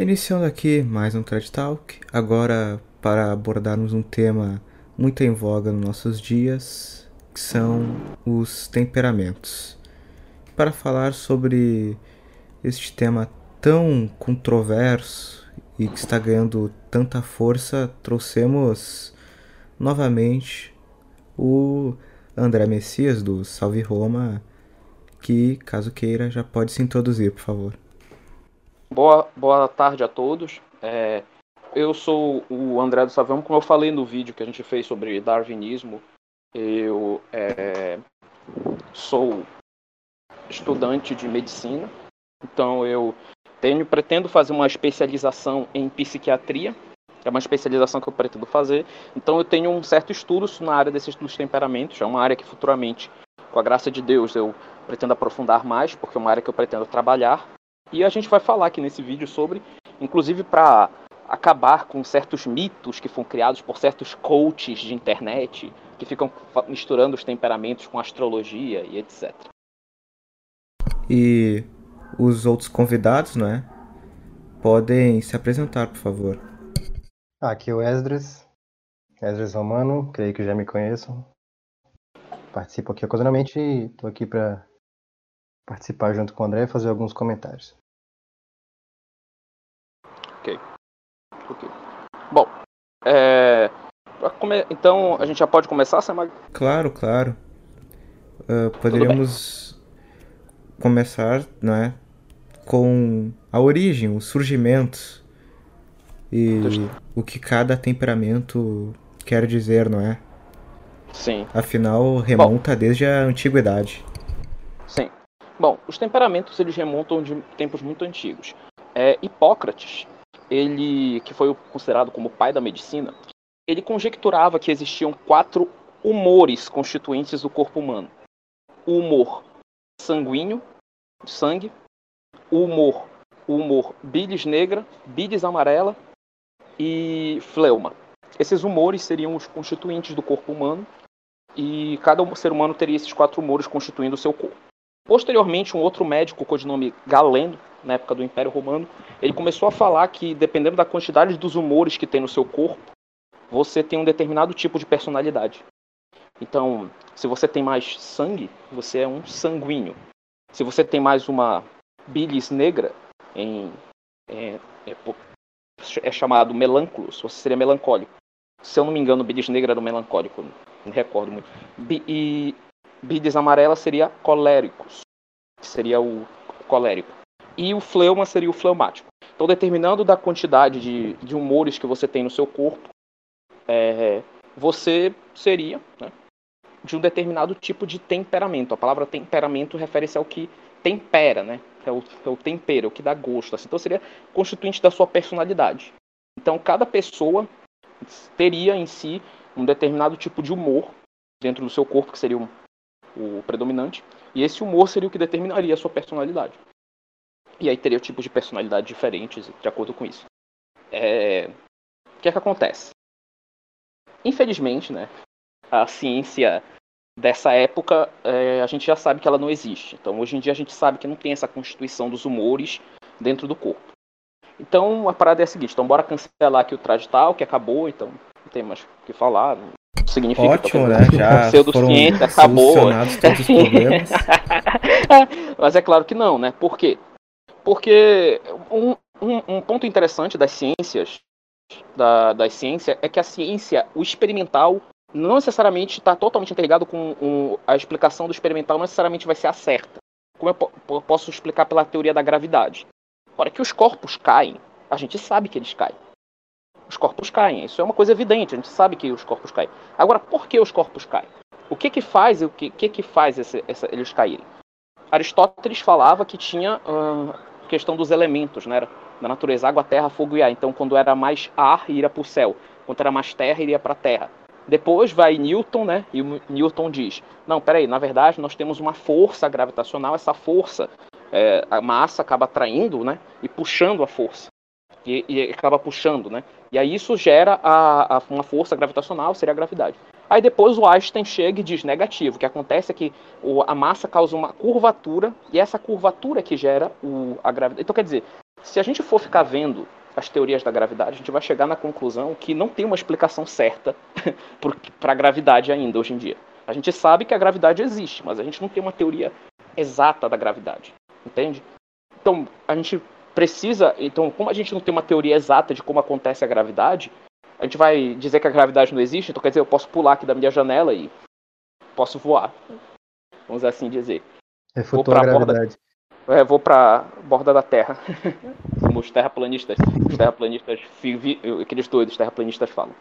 Iniciando aqui mais um TED Talk, agora para abordarmos um tema muito em voga nos nossos dias, que são os temperamentos. Para falar sobre este tema tão controverso e que está ganhando tanta força, trouxemos novamente o André Messias do Salve Roma, que, caso queira, já pode se introduzir, por favor. Boa, boa tarde a todos. É, eu sou o André do Savão, como eu falei no vídeo que a gente fez sobre darwinismo, eu é, sou estudante de medicina, então eu tenho, pretendo fazer uma especialização em psiquiatria, é uma especialização que eu pretendo fazer, então eu tenho um certo estudo na área desses dos temperamentos, é uma área que futuramente, com a graça de Deus, eu pretendo aprofundar mais, porque é uma área que eu pretendo trabalhar, e a gente vai falar aqui nesse vídeo sobre, inclusive para acabar com certos mitos que foram criados por certos coaches de internet que ficam misturando os temperamentos com astrologia e etc. E os outros convidados, não é? Podem se apresentar, por favor. Aqui é o Esdras, Esdras Romano, creio que já me conheçam. Participo aqui ocasionalmente e estou aqui para participar junto com o André e fazer alguns comentários. Ok. Ok. Bom, é... então a gente já pode começar, Samag? Claro, claro. Uh, poderíamos começar, não é? Com a origem, o surgimento e o que cada temperamento quer dizer, não é? Sim. Afinal, remonta Bom, desde a antiguidade. Sim. Bom, os temperamentos eles remontam de tempos muito antigos. É, Hipócrates, ele que foi considerado como o pai da medicina, ele conjecturava que existiam quatro humores constituintes do corpo humano: o humor sanguíneo, sangue, o humor, o humor bilis negra, bilis amarela e fleuma. Esses humores seriam os constituintes do corpo humano e cada ser humano teria esses quatro humores constituindo o seu corpo. Posteriormente, um outro médico, codinome Galeno, na época do Império Romano, ele começou a falar que, dependendo da quantidade dos humores que tem no seu corpo, você tem um determinado tipo de personalidade. Então, se você tem mais sangue, você é um sanguíneo. Se você tem mais uma bilis negra, em, é, é, é chamado melânculos, você seria melancólico. Se eu não me engano, bilis negra era o melancólico, não me recordo muito. e bilis amarela seria coléricos, seria o colérico e o fleuma seria o fleumático. Então, determinando da quantidade de, de humores que você tem no seu corpo, é, você seria né, de um determinado tipo de temperamento. A palavra temperamento refere-se ao que tempera, né? É o, é o tempero, o que dá gosto. Assim. Então, seria constituinte da sua personalidade. Então, cada pessoa teria em si um determinado tipo de humor dentro do seu corpo, que seria o, o predominante, e esse humor seria o que determinaria a sua personalidade. E aí teria tipos de personalidade diferentes de acordo com isso. É... O que é que acontece? Infelizmente, né, a ciência dessa época, é, a gente já sabe que ela não existe. Então, hoje em dia, a gente sabe que não tem essa constituição dos humores dentro do corpo. Então, a parada é a seguinte: então, bora cancelar aqui o traje tal, que acabou, então não tem mais o que falar. Não significa Ótimo, né? Já pseudociência acabou. Todos os problemas. Mas é claro que não, né? Por quê? Porque um, um, um ponto interessante das ciências, da, da ciência, é que a ciência, o experimental, não necessariamente está totalmente interligado com um, a explicação do experimental, não necessariamente vai ser a certa. Como eu posso explicar pela teoria da gravidade? Ora, que os corpos caem, a gente sabe que eles caem. Os corpos caem, isso é uma coisa evidente, a gente sabe que os corpos caem. Agora, por que os corpos caem? O que que faz, o que, que, que faz esse, essa, eles caírem? Aristóteles falava que tinha uh, questão dos elementos, né? Da natureza, água, terra, fogo e ar. Então, quando era mais ar, iria para o céu. Quando era mais terra, iria para a terra. Depois vai Newton, né? E Newton diz: não, peraí, na verdade nós temos uma força gravitacional. Essa força, é, a massa acaba atraindo, né? E puxando a força. E, e acaba puxando, né? E aí isso gera a, a, uma força gravitacional, seria a gravidade. Aí depois o Einstein chega e diz negativo. O que acontece é que o, a massa causa uma curvatura e essa curvatura que gera o, a gravidade. Então quer dizer, Se a gente for ficar vendo as teorias da gravidade, a gente vai chegar na conclusão que não tem uma explicação certa para a gravidade ainda hoje em dia. A gente sabe que a gravidade existe, mas a gente não tem uma teoria exata da gravidade, entende? Então, a gente precisa, então, como a gente não tem uma teoria exata de como acontece a gravidade, a gente vai dizer que a gravidade não existe, então quer dizer, eu posso pular aqui da minha janela e posso voar. Vamos assim dizer. Refutou a gravidade. Borda, é, vou para borda da Terra. Como os terraplanistas, os terraplanistas, aqueles doidos terraplanistas falam.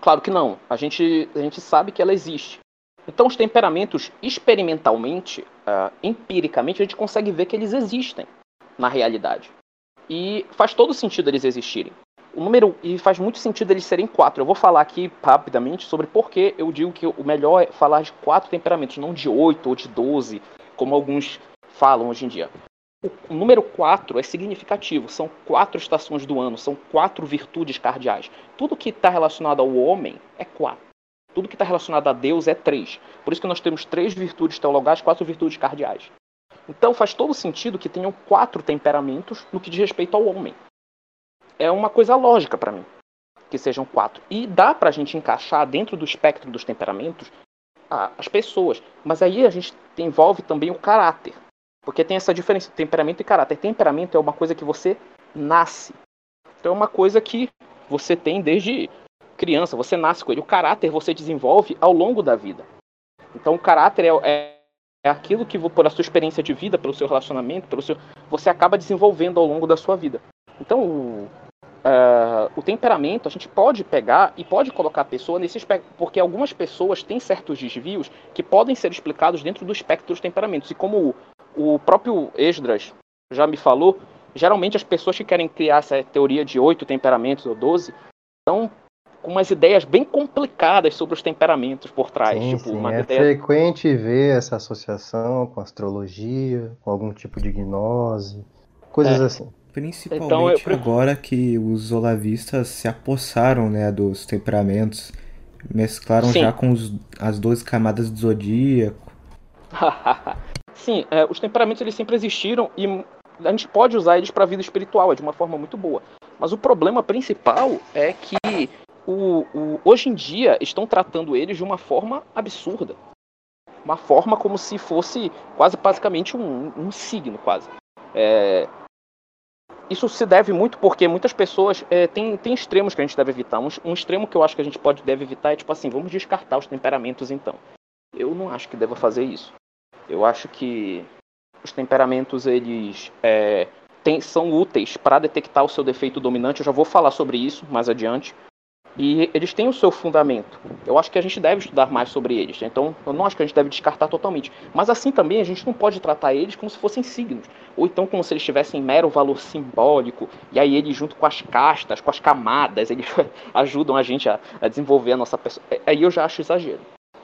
Claro que não. A gente, a gente sabe que ela existe. Então, os temperamentos, experimentalmente, uh, empiricamente, a gente consegue ver que eles existem na realidade. E faz todo sentido eles existirem. O número e faz muito sentido eles serem quatro. Eu vou falar aqui rapidamente sobre por que eu digo que o melhor é falar de quatro temperamentos, não de oito ou de doze, como alguns falam hoje em dia. O número 4 é significativo, são quatro estações do ano, são quatro virtudes cardeais. Tudo que está relacionado ao homem é quatro. Tudo que está relacionado a Deus é três. Por isso que nós temos três virtudes teologais, quatro virtudes cardeais. Então faz todo sentido que tenham quatro temperamentos no que diz respeito ao homem. É uma coisa lógica para mim que sejam quatro. E dá para a gente encaixar dentro do espectro dos temperamentos as pessoas. Mas aí a gente envolve também o caráter. Porque tem essa diferença de temperamento e caráter. Temperamento é uma coisa que você nasce. Então é uma coisa que você tem desde criança, você nasce com ele. O caráter você desenvolve ao longo da vida. Então o caráter é, é, é aquilo que, por a sua experiência de vida, pelo seu relacionamento, pelo seu, você acaba desenvolvendo ao longo da sua vida. Então o, uh, o temperamento a gente pode pegar e pode colocar a pessoa nesse espectro, porque algumas pessoas têm certos desvios que podem ser explicados dentro do espectro dos temperamentos. E como o próprio Esdras já me falou, geralmente as pessoas que querem criar essa teoria de oito temperamentos ou doze estão com umas ideias bem complicadas sobre os temperamentos por trás. Sim, tipo, sim. é ideia... frequente ver essa associação com astrologia, com algum tipo de gnose, coisas é. assim. Principalmente então, eu... agora que os olavistas se apossaram né, dos temperamentos, mesclaram sim. já com os, as 12 camadas do zodíaco. Sim, é, os temperamentos eles sempre existiram e a gente pode usar eles para a vida espiritual, é de uma forma muito boa. Mas o problema principal é que o, o, hoje em dia estão tratando eles de uma forma absurda. Uma forma como se fosse quase basicamente um, um signo, quase. É, isso se deve muito porque muitas pessoas é, tem, tem extremos que a gente deve evitar. Um, um, extremo que eu acho que a gente pode deve evitar é tipo assim, vamos descartar os temperamentos então. Eu não acho que deva fazer isso. Eu acho que os temperamentos eles é, tem, são úteis para detectar o seu defeito dominante. Eu já vou falar sobre isso mais adiante. E eles têm o seu fundamento. Eu acho que a gente deve estudar mais sobre eles. Então, eu não acho que a gente deve descartar totalmente. Mas assim também, a gente não pode tratar eles como se fossem signos. Ou então como se eles tivessem mero valor simbólico. E aí eles, junto com as castas, com as camadas, eles ajudam a gente a, a desenvolver a nossa pessoa. É, aí eu já acho exagero.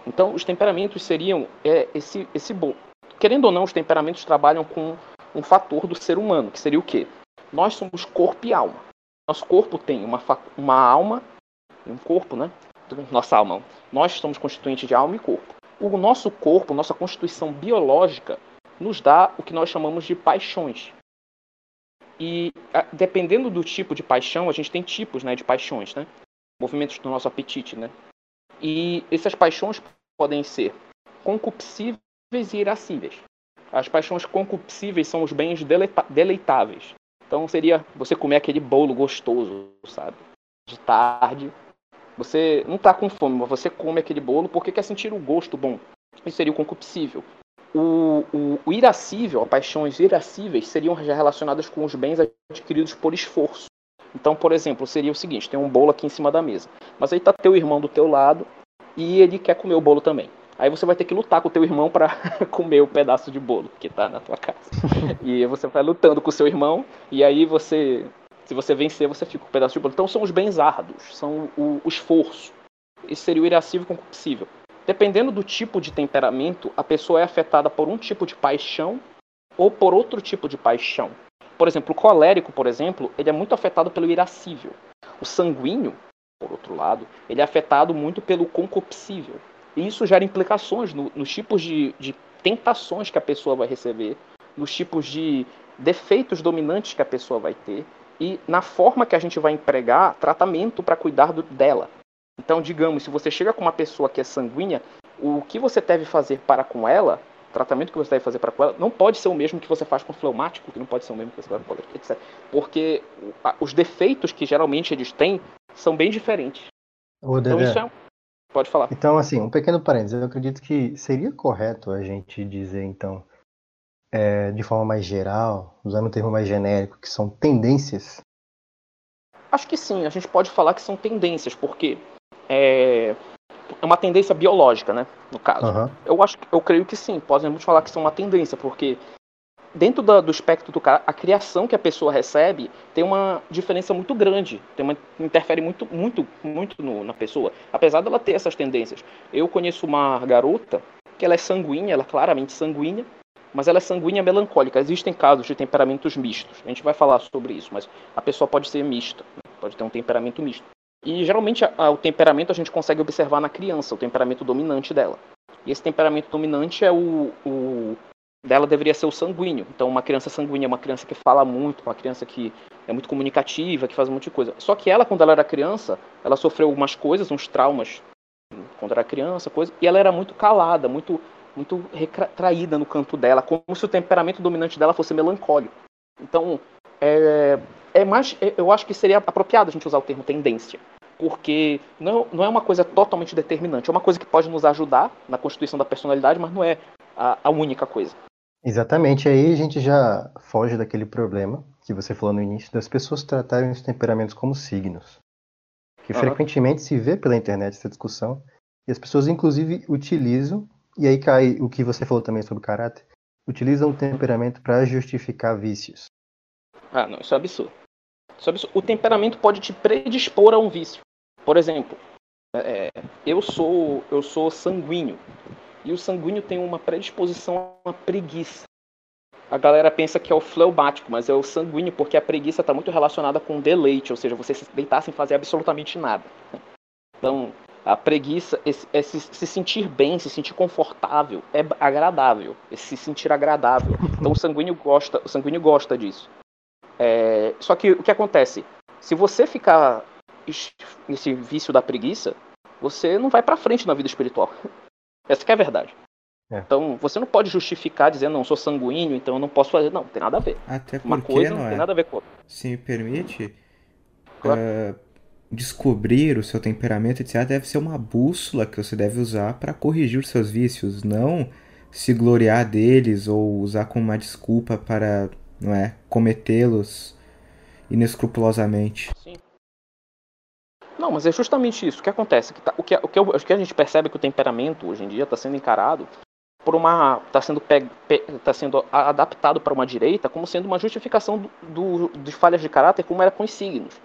Então, os temperamentos seriam é, esse, esse bom. Querendo ou não, os temperamentos trabalham com um fator do ser humano, que seria o quê? Nós somos corpo e alma. Nosso corpo tem uma, uma alma um corpo, né? Nossa alma. Nós somos constituintes de alma e corpo. O nosso corpo, nossa constituição biológica, nos dá o que nós chamamos de paixões. E dependendo do tipo de paixão, a gente tem tipos né, de paixões, né? Movimentos do nosso apetite, né? E essas paixões podem ser concupiscíveis e irascíveis. As paixões concupiscíveis são os bens deleitáveis. Então seria você comer aquele bolo gostoso, sabe? De tarde. Você não está com fome, mas você come aquele bolo porque quer sentir o gosto bom. Isso seria o concupiscível. O, o, o irascível, as paixões irascíveis, seriam já relacionadas com os bens adquiridos por esforço. Então, por exemplo, seria o seguinte: tem um bolo aqui em cima da mesa, mas aí tá teu irmão do teu lado e ele quer comer o bolo também. Aí você vai ter que lutar com o teu irmão para comer o pedaço de bolo que tá na tua casa. e você vai lutando com o seu irmão e aí você, se você vencer, você fica com o pedaço de bolo. Então são os bens árduos, são o, o esforço. Esse seria o irascível concupiscível. Dependendo do tipo de temperamento, a pessoa é afetada por um tipo de paixão ou por outro tipo de paixão. Por exemplo, o colérico, por exemplo, ele é muito afetado pelo irascível. O sanguíneo, por outro lado, ele é afetado muito pelo concupiscível. E isso gera implicações no, nos tipos de, de tentações que a pessoa vai receber nos tipos de defeitos dominantes que a pessoa vai ter e na forma que a gente vai empregar tratamento para cuidar do, dela. Então, digamos, se você chega com uma pessoa que é sanguínea, o que você deve fazer para com ela, o tratamento que você deve fazer para com ela, não pode ser o mesmo que você faz com o fleumático, que não pode ser o mesmo que você faz com o etc. Porque os defeitos que geralmente eles têm são bem diferentes. Ô, então, isso é... Pode falar. Então, assim, um pequeno parênteses. Eu acredito que seria correto a gente dizer, então, é, de forma mais geral, usando um termo mais genérico, que são tendências? Acho que sim, a gente pode falar que são tendências, porque é, é uma tendência biológica, né? No caso. Uhum. Eu acho eu creio que sim, podemos falar que são uma tendência, porque dentro do, do espectro do cara, a criação que a pessoa recebe tem uma diferença muito grande, tem uma interfere muito, muito, muito no, na pessoa, apesar dela ter essas tendências. Eu conheço uma garota que ela é sanguínea, ela é claramente sanguínea, mas ela é sanguínea melancólica. Existem casos de temperamentos mistos. A gente vai falar sobre isso, mas a pessoa pode ser mista, né? pode ter um temperamento misto. E geralmente a, a, o temperamento a gente consegue observar na criança, o temperamento dominante dela. E esse temperamento dominante é o, o dela deveria ser o sanguíneo. Então, uma criança sanguínea é uma criança que fala muito, uma criança que é muito comunicativa, que faz um monte de coisa. Só que ela, quando ela era criança, ela sofreu algumas coisas, uns traumas quando era criança, coisa, e ela era muito calada, muito muito retraída no canto dela, como se o temperamento dominante dela fosse melancólico. Então, é, é mais, é, eu acho que seria apropriado a gente usar o termo tendência, porque não, não é uma coisa totalmente determinante, é uma coisa que pode nos ajudar na constituição da personalidade, mas não é a, a única coisa. Exatamente, aí a gente já foge daquele problema que você falou no início das pessoas tratarem os temperamentos como signos. Que uhum. frequentemente se vê pela internet essa discussão, e as pessoas inclusive utilizam e aí cai o que você falou também sobre caráter. Utilizam o temperamento para justificar vícios. Ah, não, isso é absurdo. Isso é absurdo. O temperamento pode te predispor a um vício. Por exemplo, é, eu sou eu sou sanguíneo e o sanguíneo tem uma predisposição à preguiça. A galera pensa que é o fleumático, mas é o sanguíneo porque a preguiça está muito relacionada com deleite, ou seja, você se deitar sem fazer absolutamente nada. Então, a preguiça, esse, esse, se sentir bem, se sentir confortável, é agradável. Esse se sentir agradável. Então o sanguíneo gosta, o sanguíneo gosta disso. É, só que o que acontece? Se você ficar nesse vício da preguiça, você não vai para frente na vida espiritual. Essa que é a verdade. É. Então, você não pode justificar dizendo, não, sou sanguíneo, então eu não posso fazer. Não, tem nada a ver. Até porque Uma coisa não, não é. tem nada a ver com outra. Se me permite, claro. uh, descobrir o seu temperamento, etc., deve ser uma bússola que você deve usar para corrigir seus vícios, não se gloriar deles ou usar como uma desculpa para, não é, cometê-los inescrupulosamente. Sim. Não, mas é justamente isso. O que acontece? Que tá, o, que, o, que eu, o que a gente percebe é que o temperamento hoje em dia está sendo encarado por uma. está sendo, pe, pe, tá sendo adaptado para uma direita como sendo uma justificação do, do, de falhas de caráter como era com os signos.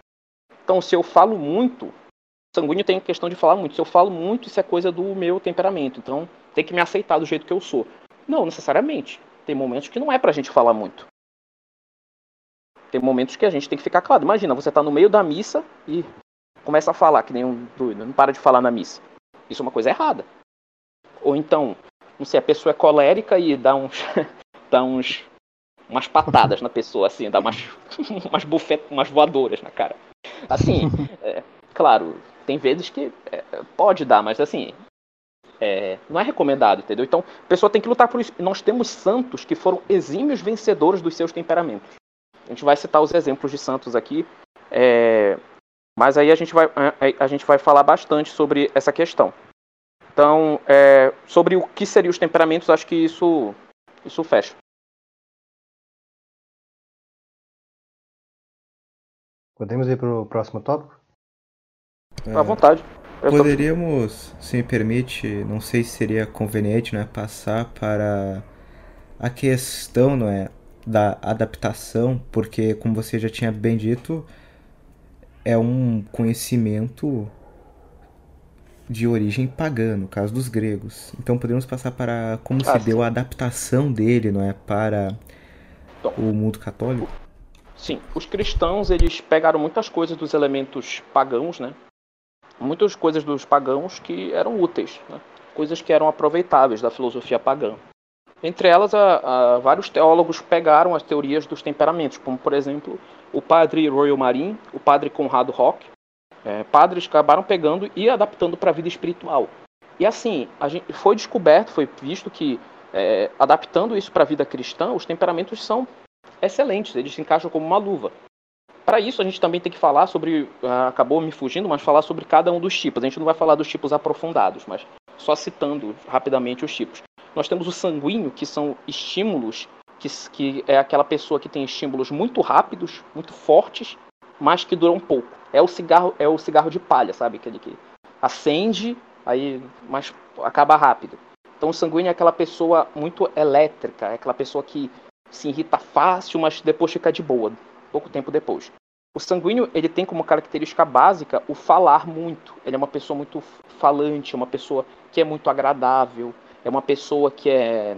Então, se eu falo muito, sanguíneo tem questão de falar muito. Se eu falo muito, isso é coisa do meu temperamento. Então, tem que me aceitar do jeito que eu sou. Não necessariamente. Tem momentos que não é pra gente falar muito. Tem momentos que a gente tem que ficar claro. Imagina, você tá no meio da missa e começa a falar que nem um doido, não para de falar na missa. Isso é uma coisa errada. Ou então, não sei, a pessoa é colérica e dá uns, dá uns umas patadas na pessoa, assim, dá umas, umas bufetas, umas voadoras na cara. Assim, é, claro, tem vezes que é, pode dar, mas assim, é, não é recomendado, entendeu? Então, a pessoa tem que lutar por isso. Nós temos santos que foram exímios vencedores dos seus temperamentos. A gente vai citar os exemplos de santos aqui, é, mas aí a gente, vai, a, a, gente vai falar bastante sobre essa questão. Então, é, sobre o que seriam os temperamentos, acho que isso, isso fecha. Podemos ir para o próximo tópico? É, à vontade. Eu poderíamos, tô... se me permite, não sei se seria conveniente, né, passar para a questão, não é, da adaptação, porque como você já tinha bem dito, é um conhecimento de origem pagã, no caso dos gregos. Então podemos passar para como ah, se sim. deu a adaptação dele, não é, para o mundo católico. Sim, os cristãos eles pegaram muitas coisas dos elementos pagãos, né? Muitas coisas dos pagãos que eram úteis, né? coisas que eram aproveitáveis da filosofia pagã. Entre elas, a, a, vários teólogos pegaram as teorias dos temperamentos, como por exemplo o padre Royal Marin, o padre Conrado Rock. É, padres acabaram pegando e adaptando para a vida espiritual. E assim, a gente, foi descoberto, foi visto que é, adaptando isso para a vida cristã, os temperamentos são excelentes, eles se encaixam como uma luva. Para isso, a gente também tem que falar sobre. Ah, acabou me fugindo, mas falar sobre cada um dos tipos. A gente não vai falar dos tipos aprofundados, mas só citando rapidamente os tipos. Nós temos o sanguíneo, que são estímulos, que, que é aquela pessoa que tem estímulos muito rápidos, muito fortes, mas que duram pouco. É o cigarro, é o cigarro de palha, sabe? Aquele que acende, aí mas acaba rápido. Então o sanguíneo é aquela pessoa muito elétrica, é aquela pessoa que se irrita fácil, mas depois fica de boa, pouco tempo depois. O sanguíneo ele tem como característica básica o falar muito. Ele é uma pessoa muito falante, é uma pessoa que é muito agradável, é uma pessoa que é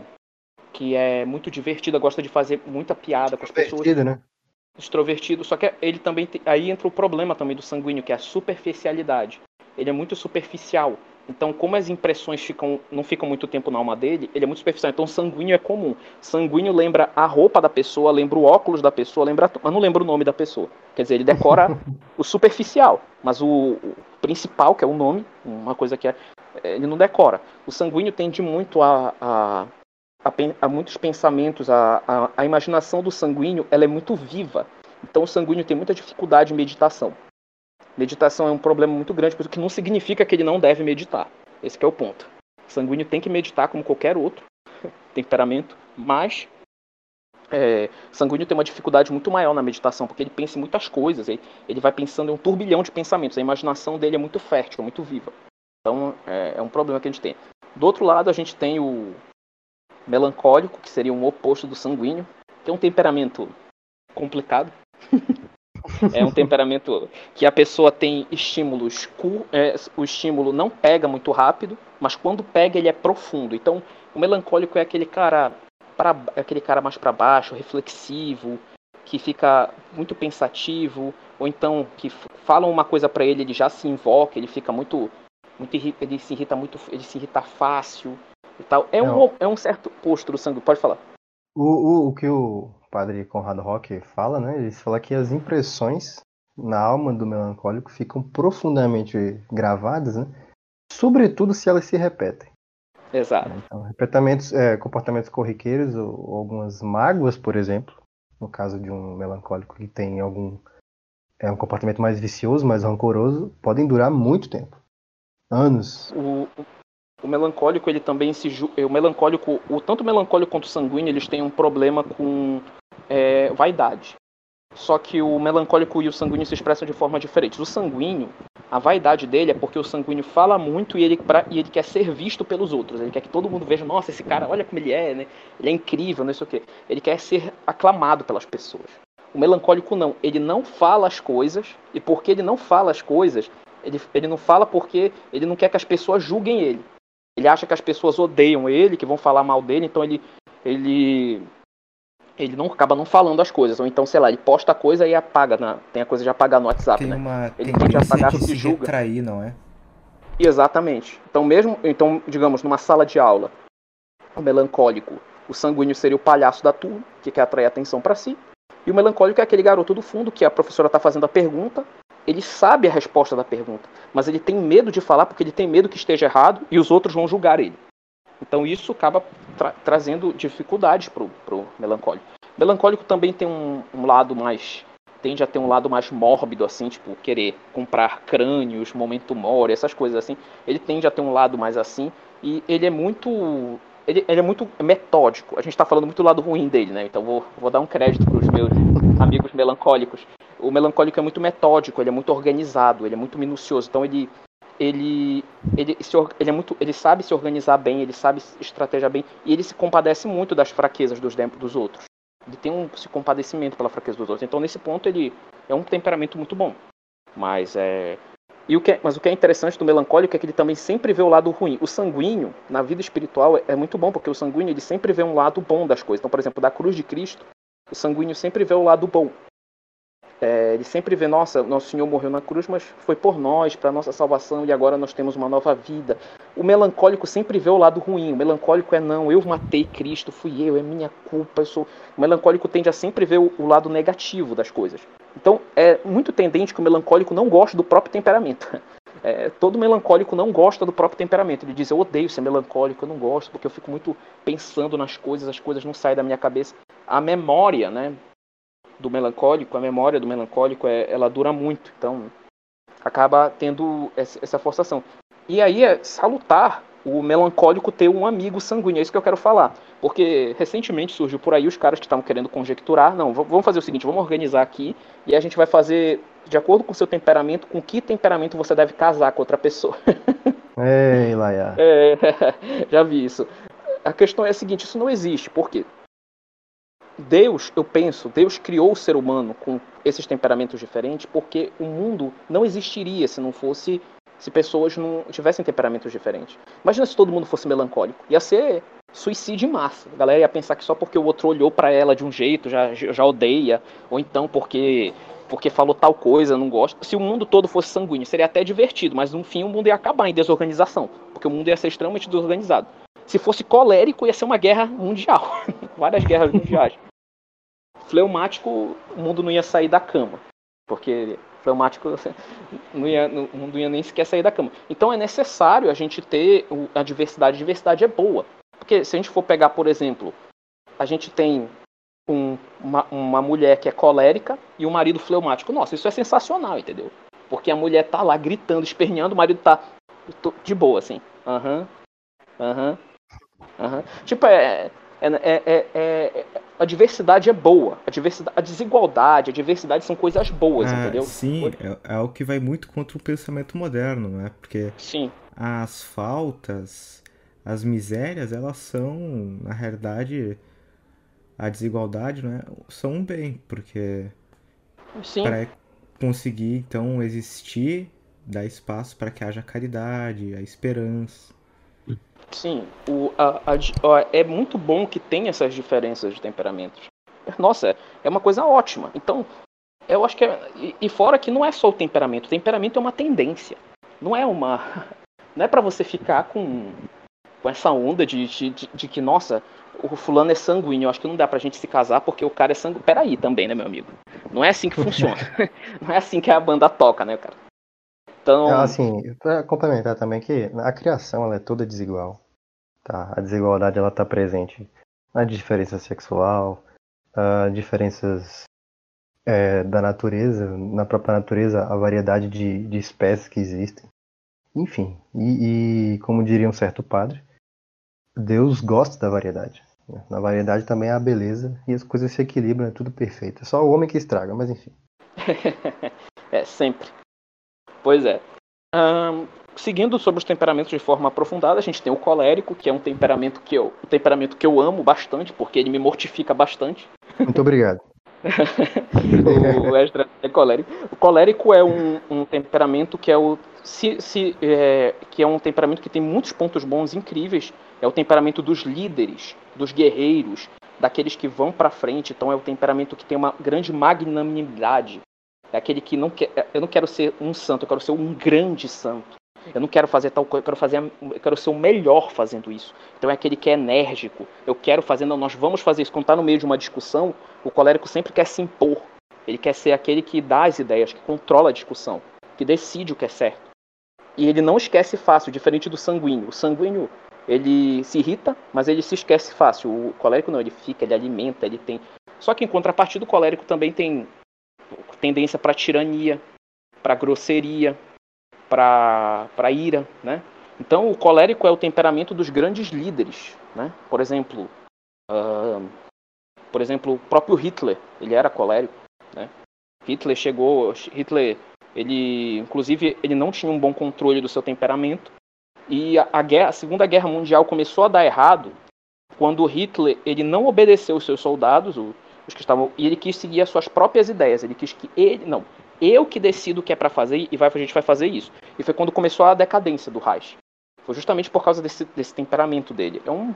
que é muito divertida, gosta de fazer muita piada com as pessoas. né? Extrovertido, só que ele também tem, aí entra o problema também do sanguíneo, que é a superficialidade. Ele é muito superficial. Então, como as impressões ficam, não ficam muito tempo na alma dele, ele é muito superficial. Então, sanguíneo é comum. Sanguíneo lembra a roupa da pessoa, lembra o óculos da pessoa, lembra. Eu não lembro o nome da pessoa. Quer dizer, ele decora o superficial, mas o, o, principal, que é o nome, uma coisa que é, ele não decora. O sanguíneo tende muito a, a, a, a muitos pensamentos, a, a, a imaginação do sanguíneo ela é muito viva. Então, o sanguíneo tem muita dificuldade em meditação. Meditação é um problema muito grande, porque que não significa que ele não deve meditar. Esse é o ponto. O sanguíneo tem que meditar como qualquer outro temperamento, mas é, sanguíneo tem uma dificuldade muito maior na meditação, porque ele pensa em muitas coisas, ele, ele vai pensando em um turbilhão de pensamentos, a imaginação dele é muito fértil, é muito viva. Então é, é um problema que a gente tem. Do outro lado, a gente tem o melancólico, que seria um oposto do sanguíneo, tem um temperamento complicado. É um temperamento que a pessoa tem estímulos, é, o estímulo não pega muito rápido, mas quando pega ele é profundo. Então, o melancólico é aquele cara é aquele cara mais para baixo, reflexivo, que fica muito pensativo, ou então que falam uma coisa para ele, ele já se invoca, ele fica muito muito ele se irrita muito, ele se irrita fácil e tal. É um é um certo posto do sangue, pode falar. O, o, o que o padre Conrado Roque fala, né? Ele fala que as impressões na alma do melancólico ficam profundamente gravadas, né? Sobretudo se elas se repetem. Exato. Então, repetamentos, é, comportamentos corriqueiros ou, ou, algumas mágoas, por exemplo, no caso de um melancólico que tem algum é um comportamento mais vicioso, mais rancoroso, podem durar muito tempo, anos. O, o melancólico ele também se o melancólico o tanto o melancólico quanto o sanguíneo eles têm um problema com é, vaidade. Só que o melancólico e o sanguíneo se expressam de forma diferente. O sanguíneo a vaidade dele é porque o sanguíneo fala muito e ele, pra, e ele quer ser visto pelos outros. Ele quer que todo mundo veja nossa esse cara olha como ele é né? Ele é incrível não sei o que ele quer ser aclamado pelas pessoas. O melancólico não. Ele não fala as coisas e porque ele não fala as coisas ele, ele não fala porque ele não quer que as pessoas julguem ele ele acha que as pessoas odeiam ele, que vão falar mal dele, então ele ele ele não acaba não falando as coisas, ou então, sei lá, ele posta a coisa e apaga, na, tem a coisa de apagar no WhatsApp, tem né? Uma ele de apagar se julga. Retrair, não é? Exatamente. Então mesmo, então, digamos, numa sala de aula, o melancólico, o sanguíneo seria o palhaço da turma, que quer atrair atenção para si, e o melancólico é aquele garoto do fundo que a professora está fazendo a pergunta, ele sabe a resposta da pergunta, mas ele tem medo de falar porque ele tem medo que esteja errado e os outros vão julgar ele. Então isso acaba tra trazendo dificuldades para o melancólico. Melancólico também tem um, um, lado mais tende a ter um lado mais mórbido assim, tipo querer comprar crânios, momento mori, essas coisas assim. Ele tende a ter um lado mais assim e ele é muito ele, ele é muito metódico. A gente está falando muito do lado ruim dele, né? Então vou, vou dar um crédito para os meus amigos melancólicos o melancólico é muito metódico, ele é muito organizado, ele é muito minucioso. Então ele ele ele, se, ele é muito ele sabe se organizar bem, ele sabe estratégia bem e ele se compadece muito das fraquezas dos dos outros. Ele tem um se compadecimento pela fraqueza dos outros. Então nesse ponto ele é um temperamento muito bom. Mas é e o que é, mas o que é interessante do melancólico é que ele também sempre vê o lado ruim. O sanguíneo, na vida espiritual, é muito bom, porque o sanguíneo ele sempre vê um lado bom das coisas. Então, por exemplo, da cruz de Cristo, o sanguíneo sempre vê o lado bom. É, ele sempre vê, nossa, nosso Senhor morreu na cruz, mas foi por nós, para nossa salvação, e agora nós temos uma nova vida. o melancólico sempre vê o lado ruim. O melancólico é não, eu matei Cristo, fui eu, é minha culpa, eu sou. O melancólico tende a sempre ver o, o lado negativo das coisas. Então é muito tendente que o melancólico não goste do próprio temperamento. É, todo melancólico não gosta do próprio temperamento. Ele diz: Eu odeio ser melancólico, eu não gosto, porque eu fico muito pensando nas coisas, as coisas não saem da minha cabeça. A memória né, do melancólico, a memória do melancólico, é, ela dura muito. Então acaba tendo essa forçação. E aí é salutar o melancólico ter um amigo sanguíneo, é isso que eu quero falar. Porque recentemente surgiu por aí os caras que estavam querendo conjecturar, não, vamos fazer o seguinte, vamos organizar aqui e a gente vai fazer, de acordo com o seu temperamento, com que temperamento você deve casar com outra pessoa. Ei, Laia. É, já vi isso. A questão é a seguinte, isso não existe, por quê? Deus, eu penso, Deus criou o ser humano com esses temperamentos diferentes porque o mundo não existiria se não fosse se pessoas não tivessem temperamentos diferentes. Imagina se todo mundo fosse melancólico. Ia ser suicídio em massa. A galera ia pensar que só porque o outro olhou para ela de um jeito já, já odeia, ou então porque porque falou tal coisa, não gosta. Se o mundo todo fosse sanguíneo, seria até divertido, mas no fim o mundo ia acabar em desorganização, porque o mundo ia ser extremamente desorganizado. Se fosse colérico, ia ser uma guerra mundial. Várias guerras mundiais. Fleumático, o mundo não ia sair da cama, porque fleumático não ia, não, não ia nem sequer sair da cama. Então é necessário a gente ter a diversidade. A diversidade é boa. Porque se a gente for pegar, por exemplo, a gente tem um, uma, uma mulher que é colérica e um marido fleumático. Nossa, isso é sensacional, entendeu? Porque a mulher tá lá gritando, esperneando, o marido tá de boa, assim. Aham, uhum, aham, uhum. Uhum. Tipo, é, é, é, é, a diversidade é boa. A, diversidade, a desigualdade, a diversidade são coisas boas, ah, entendeu? Sim, é, é o que vai muito contra o pensamento moderno, né? Porque sim. as faltas, as misérias, elas são, na realidade, a desigualdade, né? São um bem, porque para conseguir então existir, dá espaço para que haja caridade, a esperança. Sim, o, a, a, é muito bom que tem essas diferenças de temperamentos. Nossa, é uma coisa ótima. Então, eu acho que. É, e, e fora que não é só o temperamento. O temperamento é uma tendência. Não é uma. Não é para você ficar com, com essa onda de, de, de, de, que, nossa, o fulano é sanguíneo. Eu acho que não dá pra gente se casar porque o cara é sanguíneo. Peraí também, né, meu amigo? Não é assim que funciona. não é assim que a banda toca, né, cara? Então... Assim, para complementar também que a criação ela é toda desigual. Tá? A desigualdade ela está presente na diferença sexual, uh, diferenças é, da natureza, na própria natureza, a variedade de, de espécies que existem. Enfim, e, e, como diria um certo padre, Deus gosta da variedade. Né? Na variedade também há a beleza e as coisas se equilibram, é tudo perfeito. É só o homem que estraga, mas enfim. é, sempre. Pois é. Um, seguindo sobre os temperamentos de forma aprofundada, a gente tem o colérico, que é um temperamento que eu, um temperamento que eu amo bastante, porque ele me mortifica bastante. Muito obrigado. o extra é colérico. O colérico é um, um temperamento que é o se, se, é, que é um temperamento que tem muitos pontos bons incríveis. É o temperamento dos líderes, dos guerreiros, daqueles que vão para frente. Então é o temperamento que tem uma grande magnanimidade, é aquele que não quer. Eu não quero ser um santo, eu quero ser um grande santo. Eu não quero fazer tal coisa, eu quero fazer, eu quero ser o melhor fazendo isso. Então é aquele que é enérgico. Eu quero fazer, não, nós vamos fazer isso. Quando está no meio de uma discussão, o colérico sempre quer se impor. Ele quer ser aquele que dá as ideias, que controla a discussão, que decide o que é certo. E ele não esquece fácil, diferente do sanguíneo. O sanguíneo, ele se irrita, mas ele se esquece fácil. O colérico não, ele fica, ele alimenta, ele tem. Só que em contrapartida, o colérico também tem tendência para tirania, para grosseria, para ira, né? Então o colérico é o temperamento dos grandes líderes, né? Por exemplo, uh, por exemplo, o próprio Hitler, ele era colérico, né? Hitler chegou, Hitler, ele, inclusive, ele não tinha um bom controle do seu temperamento e a, a, guerra, a Segunda Guerra Mundial começou a dar errado quando Hitler ele não obedeceu os seus soldados, o, os que estavam e ele quis seguir as suas próprias ideias. Ele quis que ele não, eu que decido o que é para fazer e vai, a gente vai fazer isso. E foi quando começou a decadência do Reich. Foi justamente por causa desse, desse temperamento dele. É um,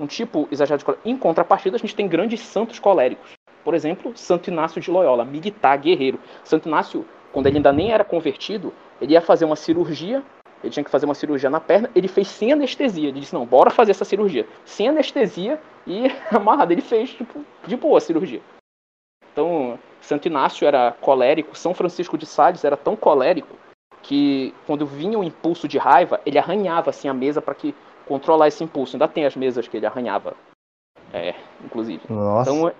um tipo exagerado de colérico. Em contrapartida, a gente tem grandes santos coléricos. Por exemplo, Santo Inácio de Loyola, militar, guerreiro. Santo Inácio, quando ele ainda nem era convertido, ele ia fazer uma cirurgia ele tinha que fazer uma cirurgia na perna, ele fez sem anestesia. Ele disse, não, bora fazer essa cirurgia. Sem anestesia e amarrado. Ele fez, tipo, de boa a cirurgia. Então, Santo Inácio era colérico, São Francisco de Sales era tão colérico que quando vinha um impulso de raiva, ele arranhava assim a mesa para que controlar esse impulso. Ainda tem as mesas que ele arranhava, é, inclusive. Nossa. Então,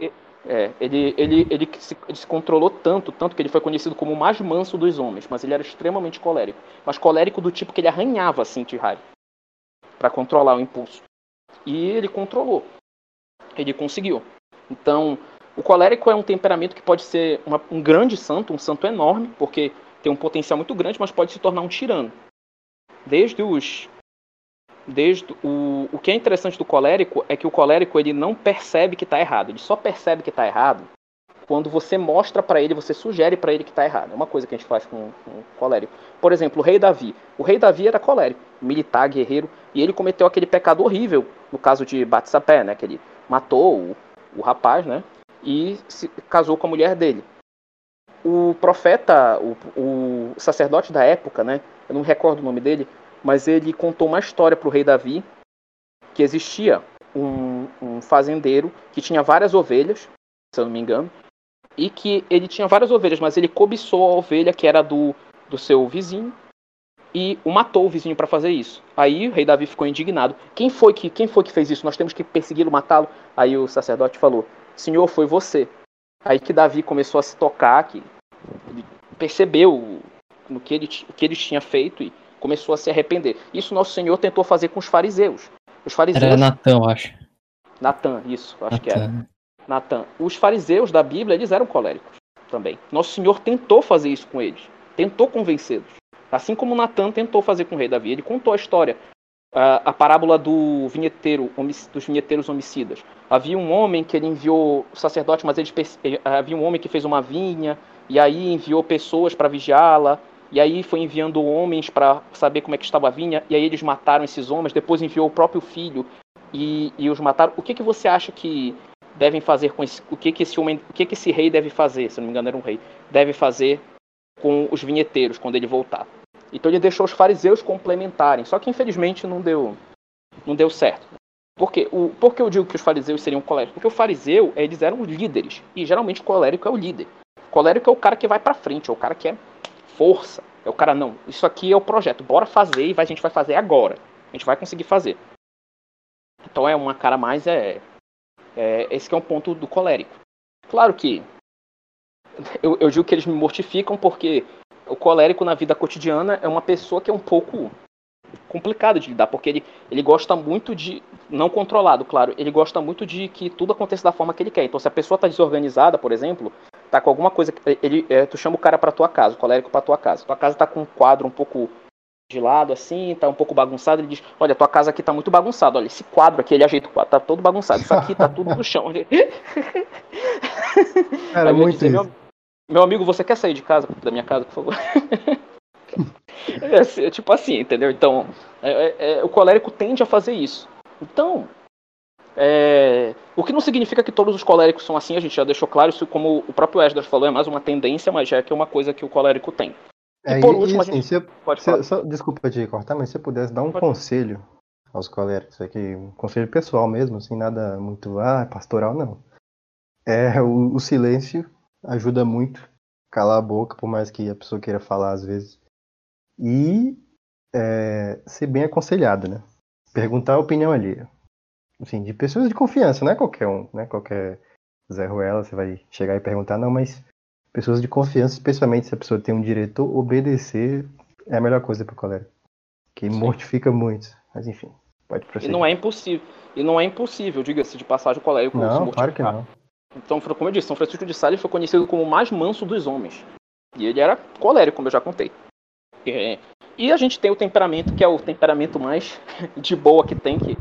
é, ele, ele, ele, se, ele se controlou tanto, tanto que ele foi conhecido como o mais manso dos homens, mas ele era extremamente colérico. Mas colérico do tipo que ele arranhava assim de para controlar o impulso. E ele controlou. Ele conseguiu. Então, o colérico é um temperamento que pode ser uma, um grande santo, um santo enorme, porque tem um potencial muito grande, mas pode se tornar um tirano. Desde os desde o, o que é interessante do colérico é que o colérico ele não percebe que está errado, ele só percebe que está errado quando você mostra para ele, você sugere para ele que está errado. É uma coisa que a gente faz com, com o colérico. Por exemplo, o rei Davi. O rei Davi era colérico, militar, guerreiro, e ele cometeu aquele pecado horrível no caso de Batsapé, né? Que ele matou o, o rapaz, né? E se casou com a mulher dele. O profeta, o, o sacerdote da época, né? Eu não recordo o nome dele, mas ele contou uma história para o rei Davi que existia um, um, fazendeiro que tinha várias ovelhas, se eu não me engano, e que ele tinha várias ovelhas, mas ele cobiçou a ovelha que era do, do seu vizinho e o matou o vizinho para fazer isso. Aí o rei Davi ficou indignado. Quem foi que quem foi que fez isso? Nós temos que persegui-lo, matá-lo. Aí o sacerdote falou: "Senhor, foi você". Aí que Davi começou a se tocar, que ele percebeu no que ele, o que ele tinha feito e começou a se arrepender. Isso nosso Senhor tentou fazer com os fariseus. Os fariseus. Era Natan, acho. Natan, isso, acho Natan. que era. Natan. Os fariseus da Bíblia, eles eram coléricos também. Nosso Senhor tentou fazer isso com eles. Tentou convencê-los. Assim como Natan tentou fazer com o rei Davi. Ele contou a história. A, a parábola do vinheteiro, dos vinheteiros homicidas. Havia um homem que ele enviou o sacerdote, mas eles, eh, havia um homem que fez uma vinha e aí enviou pessoas para vigiá-la e aí foi enviando homens para saber como é que estava a vinha, e aí eles mataram esses homens, depois enviou o próprio filho e, e os mataram. O que, que você acha que devem fazer com esse, o que que esse homem, o que que esse rei deve fazer, se não me engano era um rei, deve fazer com os vinheteiros quando ele voltar. Então ele deixou os fariseus complementarem, só que infelizmente não deu, não deu certo. Por quê? O, por que eu digo que os fariseus seriam coléricos? Porque o fariseu, eles eram líderes, e geralmente o colérico é o líder. O colérico é o cara que vai para frente, é o cara que é força. É o cara, não, isso aqui é o projeto, bora fazer e a gente vai fazer agora. A gente vai conseguir fazer. Então é uma cara mais é, é esse é um ponto do colérico. Claro que eu, eu digo que eles me mortificam porque o colérico na vida cotidiana é uma pessoa que é um pouco complicado de lidar, porque ele, ele gosta muito de, não controlado, claro, ele gosta muito de que tudo aconteça da forma que ele quer. Então, se a pessoa está desorganizada, por exemplo, tá com alguma coisa. Ele, é, tu chama o cara pra tua casa, o colérico pra tua casa. Tua casa tá com um quadro um pouco de lado, assim, tá um pouco bagunçado. Ele diz: Olha, tua casa aqui tá muito bagunçada. Olha, esse quadro aqui, ele ajeita o quadro, tá todo bagunçado. Isso aqui tá tudo no chão. Era muito dizer, meu, meu, amigo, você quer sair de casa, da minha casa, por favor? é, é, tipo assim, entendeu? Então, é, é, o colérico tende a fazer isso. Então, é, o que não significa que todos os coléricos são assim, a gente já deixou claro, isso como o próprio Esdras falou, é mais uma tendência, mas já é que é uma coisa que o colérico tem. E é, por último, assim, a gente... pode falar. Só, desculpa te cortar, mas se você pudesse dar um pode. conselho aos coléricos, aqui, um conselho pessoal mesmo, assim, nada muito, ah, pastoral, não. É, o, o silêncio ajuda muito, calar a boca, por mais que a pessoa queira falar às vezes. E é, ser bem aconselhado, né? Perguntar a opinião alheia assim, de pessoas de confiança, não é qualquer um, né? Qualquer Zé Ruela, você vai chegar e perguntar, não, mas pessoas de confiança, especialmente se a pessoa tem um diretor, obedecer é a melhor coisa pro colega. Que Sim. mortifica muito. Mas enfim, pode prosseguir. E não é impossível. E não é impossível, diga-se de passagem, o colega Não, claro que não. Então, como eu disse, São Francisco de Sales foi conhecido como o mais manso dos homens. E ele era colérico, como eu já contei. E a gente tem o temperamento, que é o temperamento mais de boa que tem, que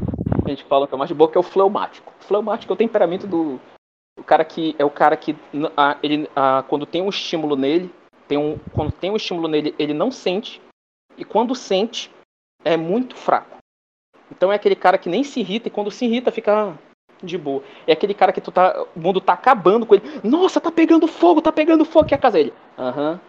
a gente fala que é mais de boa, que é o fleumático. O fleumático é o temperamento do o cara que é o cara que a, ele a, quando tem um estímulo nele, tem um quando tem um estímulo nele, ele não sente e quando sente é muito fraco. Então é aquele cara que nem se irrita e quando se irrita fica de boa. É aquele cara que tu tá, o mundo tá acabando com ele. Nossa, tá pegando fogo, tá pegando fogo é a casa dele. Aham.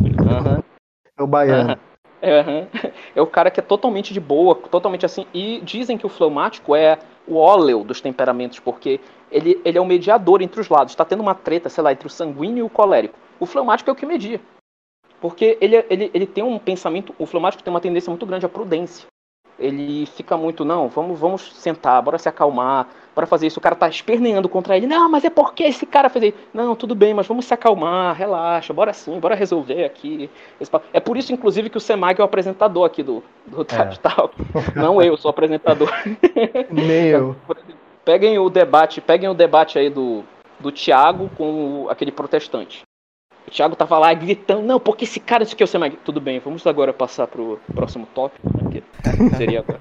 Uhum. Aham. Uhum. É o baiano. É, é o cara que é totalmente de boa, totalmente assim. E dizem que o fleumático é o óleo dos temperamentos, porque ele, ele é o mediador entre os lados. Está tendo uma treta, sei lá, entre o sanguíneo e o colérico. O fleumático é o que media. Porque ele, ele, ele tem um pensamento. O fleumático tem uma tendência muito grande à prudência ele fica muito, não, vamos, vamos sentar, bora se acalmar, bora fazer isso. O cara tá esperneando contra ele, não, mas é porque esse cara fez isso. Não, tudo bem, mas vamos se acalmar, relaxa, bora sim, bora resolver aqui. É por isso, inclusive, que o Semag é o apresentador aqui do, do é. Talk. Não eu, sou o apresentador. Nem eu. Peguem o debate, peguem o debate aí do, do Thiago com aquele protestante. O Thiago tava lá gritando, não, porque esse cara, isso que eu sei mais. Tudo bem, vamos agora passar pro próximo tópico, né? seria agora.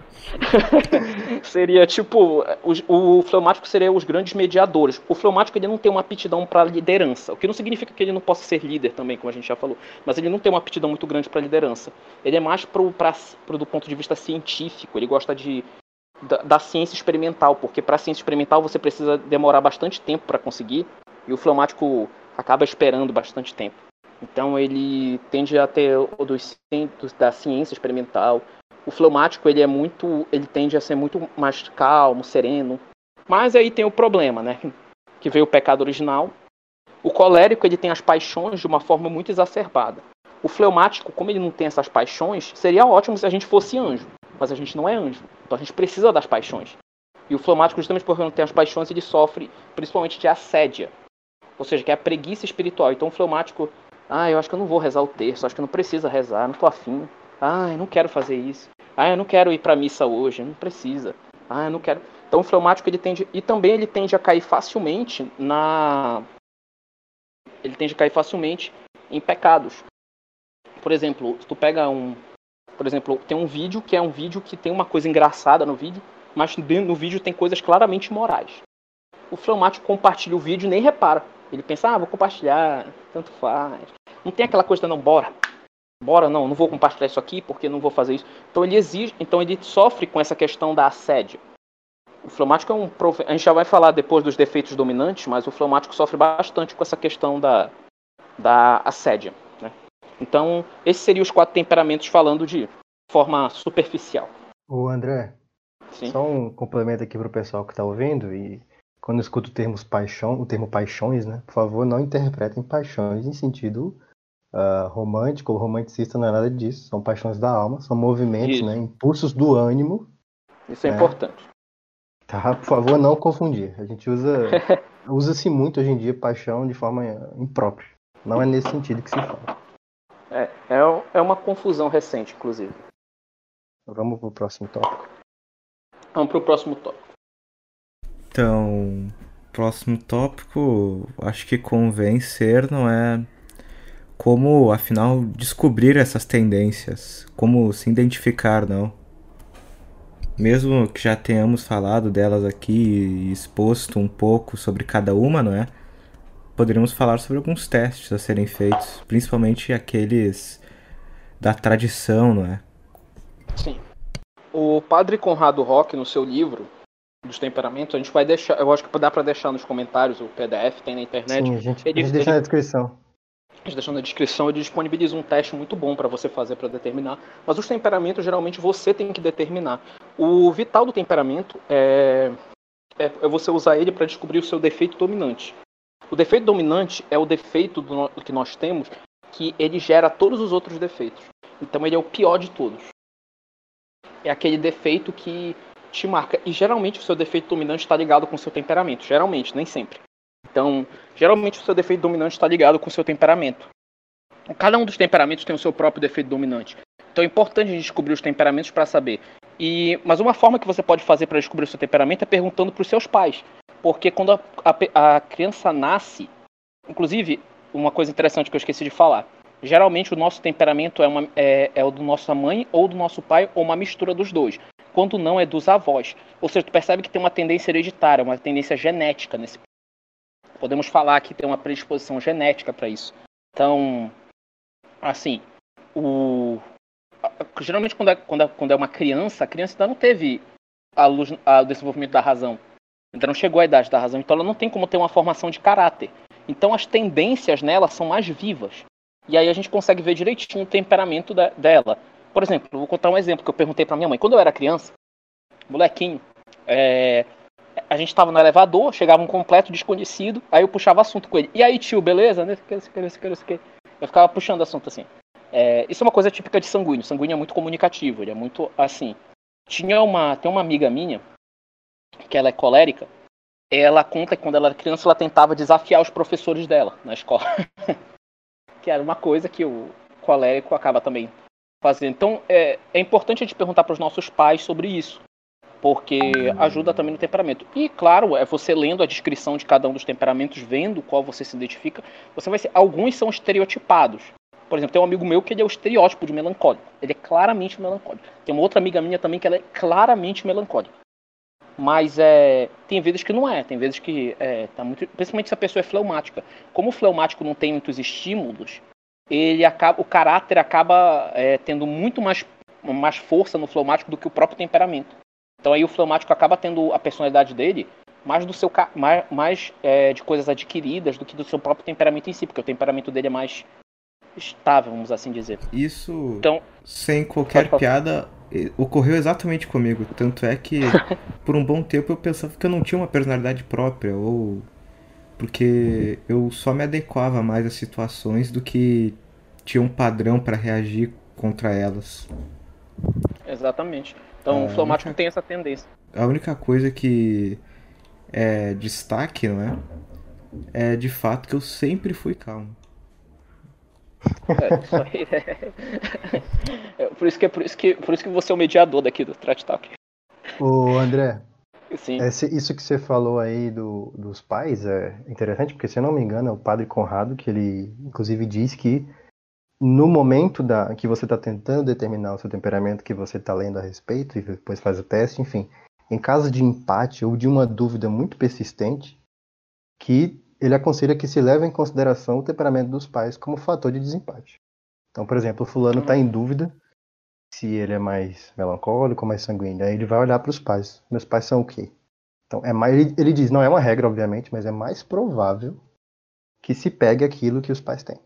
seria tipo, o, o fleumático seria os grandes mediadores. O fleumático ele não tem uma aptidão para liderança, o que não significa que ele não possa ser líder também, como a gente já falou, mas ele não tem uma aptidão muito grande para liderança. Ele é mais pro, pra, pro, do ponto de vista científico, ele gosta de da, da ciência experimental, porque para ciência experimental você precisa demorar bastante tempo para conseguir, e o fleumático acaba esperando bastante tempo. Então ele tende a ter o dos, dos da ciência experimental. O fleumático ele é muito, ele tende a ser muito mais calmo, sereno. Mas aí tem o problema, né? Que veio o pecado original. O colérico ele tem as paixões de uma forma muito exacerbada. O fleumático, como ele não tem essas paixões, seria ótimo se a gente fosse anjo, mas a gente não é anjo. Então a gente precisa das paixões. E o fleumático, justamente porque não tem as paixões, ele sofre principalmente de assédia. Ou seja, que é a preguiça espiritual. Então o fleumático, ah, eu acho que eu não vou rezar o terço, acho que não precisa rezar, não tô afim. Ah, eu não quero fazer isso. Ah, eu não quero ir para missa hoje, não precisa. Ah, eu não quero. Então o fleumático ele tende e também ele tende a cair facilmente na ele tende a cair facilmente em pecados. Por exemplo, tu pega um, por exemplo, tem um vídeo que é um vídeo que tem uma coisa engraçada no vídeo, mas no vídeo tem coisas claramente morais. O fleumático compartilha o vídeo e nem repara. Ele pensa, ah, vou compartilhar, tanto faz. Não tem aquela coisa, não, bora. Bora, não, não vou compartilhar isso aqui porque não vou fazer isso. Então ele exige, então ele sofre com essa questão da assédio. O fleumático é um. A gente já vai falar depois dos defeitos dominantes, mas o fleumático sofre bastante com essa questão da, da assédia. Né? Então, esses seriam os quatro temperamentos falando de forma superficial. O André, Sim? só um complemento aqui para o pessoal que está ouvindo e quando escuto o termo paixão, o termo paixões, né? Por favor, não interpretem paixões em sentido uh, romântico ou romanticista, não é nada disso. São paixões da alma, são movimentos, né? Impulsos do ânimo. Isso é né? importante. Tá, por favor, não confundir. A gente usa usa-se muito hoje em dia paixão de forma imprópria. Não é nesse sentido que se fala. É, é, é uma confusão recente, inclusive. Vamos pro próximo tópico. Vamos pro próximo tópico. Então, próximo tópico, acho que convém ser, não é como, afinal, descobrir essas tendências, como se identificar, não. Mesmo que já tenhamos falado delas aqui e exposto um pouco sobre cada uma, não é? Poderíamos falar sobre alguns testes a serem feitos, principalmente aqueles da tradição, não é? Sim. O padre Conrado Roque, no seu livro, dos temperamentos, a gente vai deixar, eu acho que dá para deixar nos comentários, o PDF tem na internet. Sim, a gente, ele, a gente deixa ele, na descrição. A gente deixa na descrição, ele disponibiliza um teste muito bom para você fazer para determinar, mas os temperamentos geralmente você tem que determinar. O vital do temperamento é, é, é você usar ele para descobrir o seu defeito dominante. O defeito dominante é o defeito do, do que nós temos que ele gera todos os outros defeitos. Então ele é o pior de todos. É aquele defeito que te marca. E geralmente o seu defeito dominante está ligado com o seu temperamento. Geralmente, nem sempre. Então, geralmente o seu defeito dominante está ligado com o seu temperamento. Cada um dos temperamentos tem o seu próprio defeito dominante. Então é importante descobrir os temperamentos para saber. E, mas uma forma que você pode fazer para descobrir o seu temperamento é perguntando para os seus pais. Porque quando a, a, a criança nasce, inclusive, uma coisa interessante que eu esqueci de falar. Geralmente o nosso temperamento é, uma, é, é o do nossa mãe ou do nosso pai, ou uma mistura dos dois quando não é dos avós. Ou seja, tu percebe que tem uma tendência hereditária, uma tendência genética nesse. Podemos falar que tem uma predisposição genética para isso. Então, assim, o geralmente quando é, quando, é, quando é uma criança, a criança ainda não teve a luz, a, o desenvolvimento da razão. Ainda não chegou à idade da razão, então ela não tem como ter uma formação de caráter. Então as tendências nela são mais vivas. E aí a gente consegue ver direitinho o temperamento da, dela. Por exemplo, vou contar um exemplo que eu perguntei pra minha mãe. Quando eu era criança, molequinho, é, a gente tava no elevador, chegava um completo desconhecido, aí eu puxava assunto com ele. E aí, tio, beleza? Eu ficava puxando assunto assim. É, isso é uma coisa típica de sanguíneo. Sanguíneo é muito comunicativo, ele é muito assim. Tinha uma, tem uma amiga minha que ela é colérica. Ela conta que quando ela era criança ela tentava desafiar os professores dela na escola. que era uma coisa que o colérico acaba também fazendo. Então é, é importante a gente perguntar para os nossos pais sobre isso, porque ajuda também no temperamento. E claro, é você lendo a descrição de cada um dos temperamentos, vendo qual você se identifica, você vai ser. Alguns são estereotipados. Por exemplo, tem um amigo meu que ele é o estereótipo de melancólico. Ele é claramente melancólico. Tem uma outra amiga minha também que ela é claramente melancólica. Mas é, tem vezes que não é, tem vezes que é, tá muito. Principalmente se a pessoa é fleumática. Como o fleumático não tem muitos estímulos, ele acaba, o caráter acaba é, tendo muito mais, mais força no fleumático do que o próprio temperamento. Então aí o fleumático acaba tendo a personalidade dele mais do seu mais, mais é, de coisas adquiridas do que do seu próprio temperamento em si, porque o temperamento dele é mais estável, vamos assim dizer. Isso, então, sem qualquer piada, ocorreu exatamente comigo. Tanto é que, por um bom tempo, eu pensava que eu não tinha uma personalidade própria, ou porque eu só me adequava mais às situações do que tinha um padrão para reagir contra elas. Exatamente. Então, o fleumático única... tem essa tendência. A única coisa que é destaque, não é? É de fato que eu sempre fui calmo. É, isso aí é... é... por, isso que, é por, isso que, por isso que você é o mediador daqui do Trash Talk. Ô André, Sim. Esse, isso que você falou aí do, dos pais é interessante, porque se eu não me engano é o padre Conrado que ele inclusive diz que no momento da, que você está tentando determinar o seu temperamento, que você está lendo a respeito e depois faz o teste, enfim, em caso de empate ou de uma dúvida muito persistente, que ele aconselha que se leve em consideração o temperamento dos pais como fator de desempate. Então, por exemplo, o fulano está em dúvida se ele é mais melancólico ou mais sanguíneo. Aí ele vai olhar para os pais. Meus pais são o quê? Então, é mais, ele, ele diz, não é uma regra, obviamente, mas é mais provável que se pegue aquilo que os pais têm.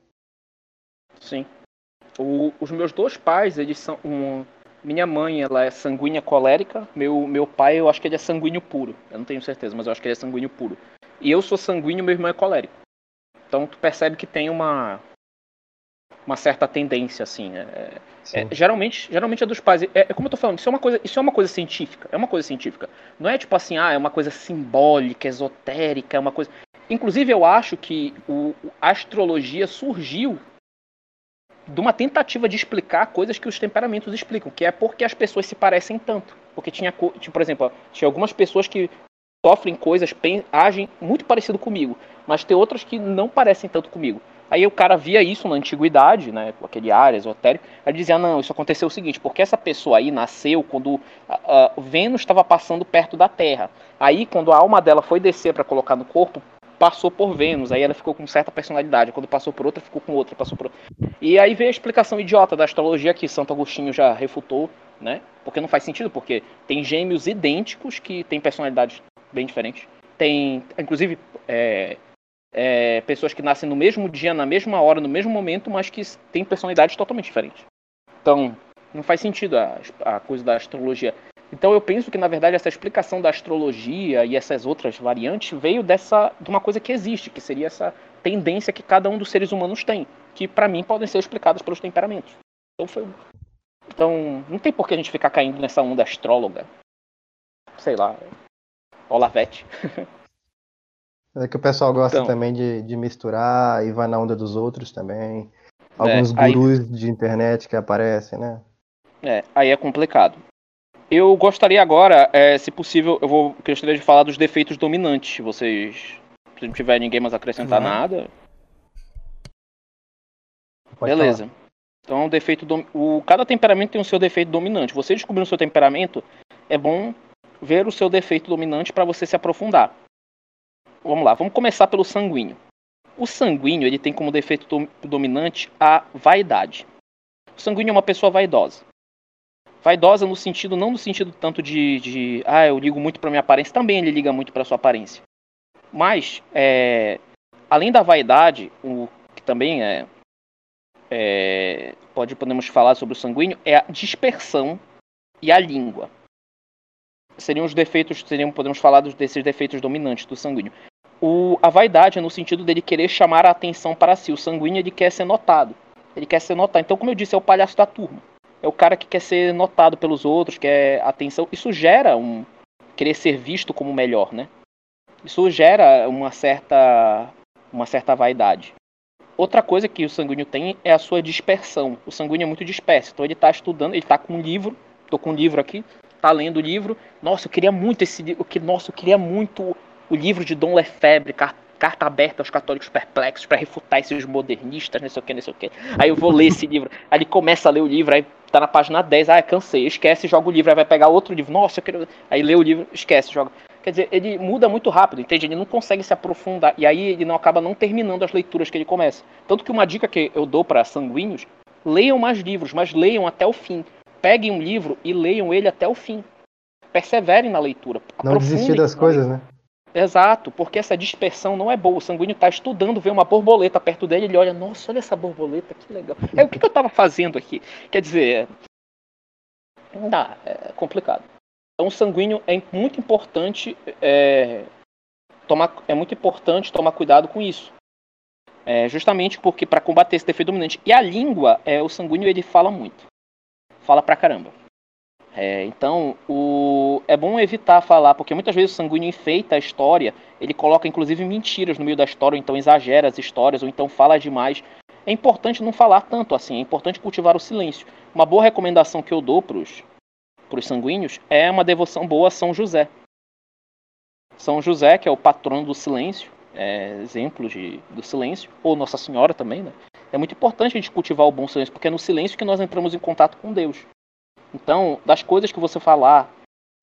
Sim. O, os meus dois pais, eles são. Um, minha mãe, ela é sanguínea colérica. Meu, meu pai, eu acho que ele é sanguíneo puro. Eu não tenho certeza, mas eu acho que ele é sanguíneo puro. E eu sou sanguíneo, meu irmão é colérico. Então tu percebe que tem uma uma certa tendência assim. É, é, geralmente, geralmente é dos pais. É, é, como eu tô falando, isso é uma coisa, isso é uma coisa científica. É uma coisa científica. Não é tipo assim, ah, é uma coisa simbólica, esotérica, é uma coisa. Inclusive eu acho que o, a astrologia surgiu de uma tentativa de explicar coisas que os temperamentos explicam, que é porque as pessoas se parecem tanto. Porque tinha, por exemplo, tinha algumas pessoas que sofrem coisas, agem muito parecido comigo, mas tem outras que não parecem tanto comigo. Aí o cara via isso na antiguidade, né, com aquele ar esotérico, aí dizia, não, isso aconteceu o seguinte, porque essa pessoa aí nasceu quando uh, Vênus estava passando perto da Terra. Aí quando a alma dela foi descer para colocar no corpo, passou por Vênus, aí ela ficou com certa personalidade. Quando passou por outra, ficou com outra, passou por. E aí veio a explicação idiota da astrologia que Santo Agostinho já refutou, né? Porque não faz sentido, porque tem gêmeos idênticos que têm personalidades bem diferentes. Tem, inclusive, é, é, pessoas que nascem no mesmo dia, na mesma hora, no mesmo momento, mas que têm personalidades totalmente diferentes. Então, não faz sentido a, a coisa da astrologia. Então eu penso que na verdade essa explicação da astrologia e essas outras variantes veio dessa de uma coisa que existe, que seria essa tendência que cada um dos seres humanos tem, que para mim podem ser explicadas pelos temperamentos. Então foi Então, não tem por que a gente ficar caindo nessa onda astróloga. Sei lá. Olavete. É que o pessoal gosta então, também de, de misturar e vai na onda dos outros também. Alguns é, gurus aí, de internet que aparecem, né? É, aí é complicado. Eu gostaria agora, é, se possível, eu vou gostaria de falar dos defeitos dominantes. Vocês, se não tiver ninguém mais acrescentar uhum. nada. Pode Beleza. Falar. Então, o defeito do... o cada temperamento tem o seu defeito dominante. Você descobrir o seu temperamento, é bom ver o seu defeito dominante para você se aprofundar. Vamos lá, vamos começar pelo sanguíneo. O sanguíneo ele tem como defeito dominante a vaidade. O sanguíneo é uma pessoa vaidosa. Vaidosa no sentido, não no sentido tanto de, de ah, eu ligo muito para minha aparência, também ele liga muito para sua aparência. Mas, é, além da vaidade, o que também é, é, pode, podemos falar sobre o sanguíneo é a dispersão e a língua. Seriam os defeitos, seriam, podemos falar desses defeitos dominantes do sanguíneo. O, a vaidade é no sentido dele querer chamar a atenção para si. O sanguíneo ele quer ser notado. Ele quer ser notado. Então, como eu disse, é o palhaço da turma. É o cara que quer ser notado pelos outros, quer atenção. Isso gera um querer ser visto como melhor, né? Isso gera uma certa uma certa vaidade. Outra coisa que o sanguíneo tem é a sua dispersão. O sanguíneo é muito disperso. Então ele está estudando, ele está com um livro, estou com um livro aqui, está lendo o livro. Nossa, eu queria muito esse livro. Nossa, eu queria muito o livro de Dom Lefebvre, carta aberta aos católicos perplexos para refutar esses modernistas, não sei o que, não sei o que. Aí eu vou ler esse livro. Aí ele começa a ler o livro, aí tá na página 10, ah, cansei, esquece, joga o livro, aí vai pegar outro livro. Nossa, eu quero. Aí lê o livro, esquece, joga. Quer dizer, ele muda muito rápido, entende? Ele não consegue se aprofundar. E aí ele não acaba não terminando as leituras que ele começa. Tanto que uma dica que eu dou para sanguíneos, leiam mais livros, mas leiam até o fim. Peguem um livro e leiam ele até o fim. Perseverem na leitura. Não desistir das coisas, né? Exato, porque essa dispersão não é boa. O sanguíneo está estudando, vê uma borboleta perto dele, ele olha, nossa, olha essa borboleta, que legal. É o que, que eu estava fazendo aqui? Quer dizer, não dá, é complicado. Então, o sanguíneo é muito importante é, tomar, é muito importante tomar cuidado com isso. É, justamente porque para combater esse defeito dominante. E a língua, é, o sanguíneo ele fala muito. Fala pra caramba. É, então, o, é bom evitar falar, porque muitas vezes o sanguíneo enfeita a história, ele coloca inclusive mentiras no meio da história, ou então exagera as histórias, ou então fala demais. É importante não falar tanto assim, é importante cultivar o silêncio. Uma boa recomendação que eu dou para os sanguíneos, é uma devoção boa a São José. São José, que é o patrono do silêncio, é exemplo de, do silêncio, ou Nossa Senhora também, né? É muito importante a gente cultivar o bom silêncio, porque é no silêncio que nós entramos em contato com Deus. Então, das coisas que você falar,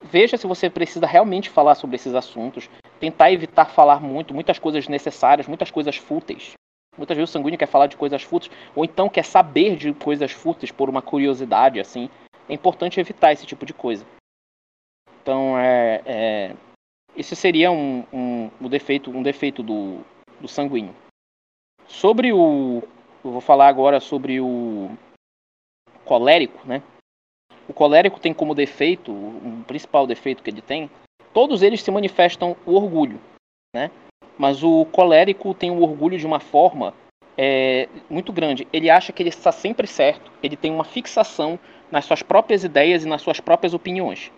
veja se você precisa realmente falar sobre esses assuntos. Tentar evitar falar muito, muitas coisas necessárias, muitas coisas fúteis. Muitas vezes o sanguíneo quer falar de coisas fúteis, ou então quer saber de coisas fúteis por uma curiosidade, assim é importante evitar esse tipo de coisa. Então, é, é esse seria um, um, um, defeito, um defeito do, do sanguíneo. Sobre o. Eu vou falar agora sobre o colérico, né? O colérico tem como defeito, o principal defeito que ele tem, todos eles se manifestam o orgulho, né? Mas o colérico tem o orgulho de uma forma é, muito grande. Ele acha que ele está sempre certo, ele tem uma fixação nas suas próprias ideias e nas suas próprias opiniões.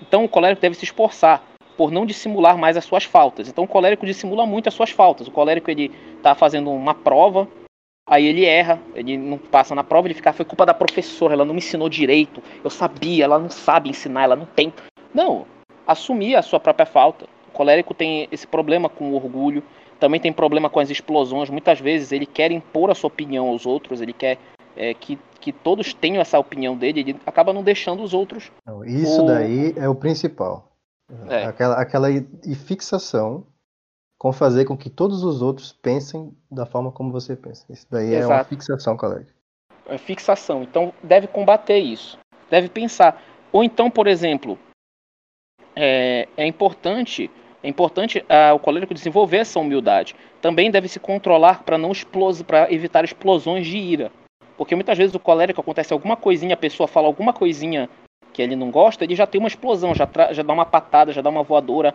Então o colérico deve se esforçar por não dissimular mais as suas faltas. Então o colérico dissimula muito as suas faltas. O colérico ele está fazendo uma prova, aí ele erra, ele não passa na prova, ele fica, foi culpa da professora, ela não me ensinou direito, eu sabia, ela não sabe ensinar, ela não tem. Não, assumir a sua própria falta. O colérico tem esse problema com o orgulho, também tem problema com as explosões. Muitas vezes ele quer impor a sua opinião aos outros, ele quer é, que, que todos tenham essa opinião dele, ele acaba não deixando os outros. Isso daí é o principal. É. Aquela, aquela fixação com fazer com que todos os outros pensem da forma como você pensa. Isso daí Exato. é uma fixação, colega. É fixação. Então deve combater isso. Deve pensar. Ou então, por exemplo, é, é importante é importante ah, o colérico desenvolver essa humildade. Também deve se controlar para não para evitar explosões de ira. Porque muitas vezes o colérico acontece alguma coisinha, a pessoa fala alguma coisinha que ele não gosta, ele já tem uma explosão, já, já dá uma patada, já dá uma voadora.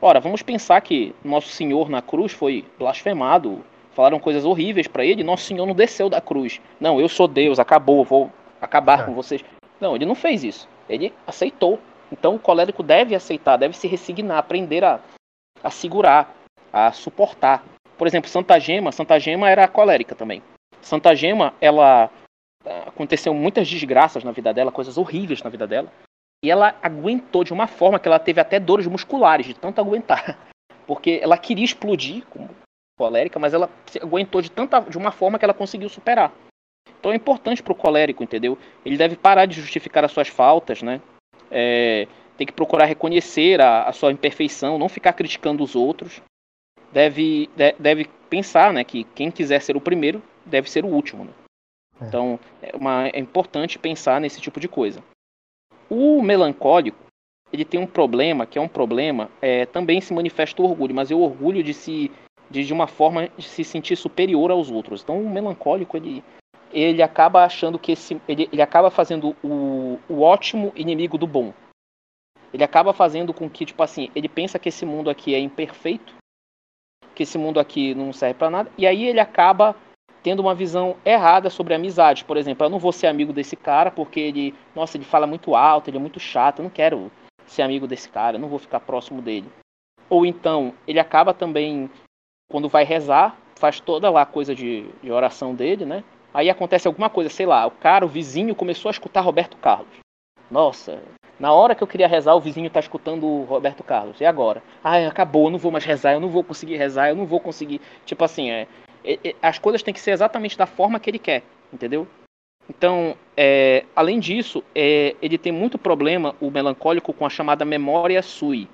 Ora, vamos pensar que Nosso Senhor na cruz foi blasfemado, falaram coisas horríveis para ele, Nosso Senhor não desceu da cruz. Não, eu sou Deus, acabou, vou acabar é. com vocês. Não, ele não fez isso. Ele aceitou. Então o colérico deve aceitar, deve se resignar, aprender a, a segurar, a suportar. Por exemplo, Santa Gema, Santa Gema era colérica também. Santa Gema, ela aconteceu muitas desgraças na vida dela, coisas horríveis na vida dela. E ela aguentou de uma forma que ela teve até dores musculares de tanto aguentar. Porque ela queria explodir como colérica, mas ela aguentou de tanta de uma forma que ela conseguiu superar. Então é importante para o colérico, entendeu? Ele deve parar de justificar as suas faltas, né? É, tem que procurar reconhecer a, a, sua imperfeição, não ficar criticando os outros. Deve, de, deve pensar, né, que quem quiser ser o primeiro deve ser o último. Né? É. Então é, uma, é importante pensar nesse tipo de coisa. O melancólico ele tem um problema que é um problema é, também se manifesta o orgulho, mas é o orgulho de se de, de uma forma de se sentir superior aos outros. Então o melancólico ele ele acaba achando que esse. Ele, ele acaba fazendo o, o ótimo inimigo do bom. Ele acaba fazendo com que, tipo assim, ele pensa que esse mundo aqui é imperfeito, que esse mundo aqui não serve para nada, e aí ele acaba tendo uma visão errada sobre amizade. Por exemplo, eu não vou ser amigo desse cara porque ele, nossa, ele fala muito alto, ele é muito chato, eu não quero ser amigo desse cara, eu não vou ficar próximo dele. Ou então, ele acaba também, quando vai rezar, faz toda lá a coisa de, de oração dele, né? Aí acontece alguma coisa, sei lá, o cara, o vizinho começou a escutar Roberto Carlos. Nossa, na hora que eu queria rezar, o vizinho tá escutando o Roberto Carlos. E agora? Ah, acabou, eu não vou mais rezar, eu não vou conseguir rezar, eu não vou conseguir. Tipo assim, é as coisas têm que ser exatamente da forma que ele quer, entendeu? Então, é, além disso, é, ele tem muito problema, o melancólico, com a chamada memória sui.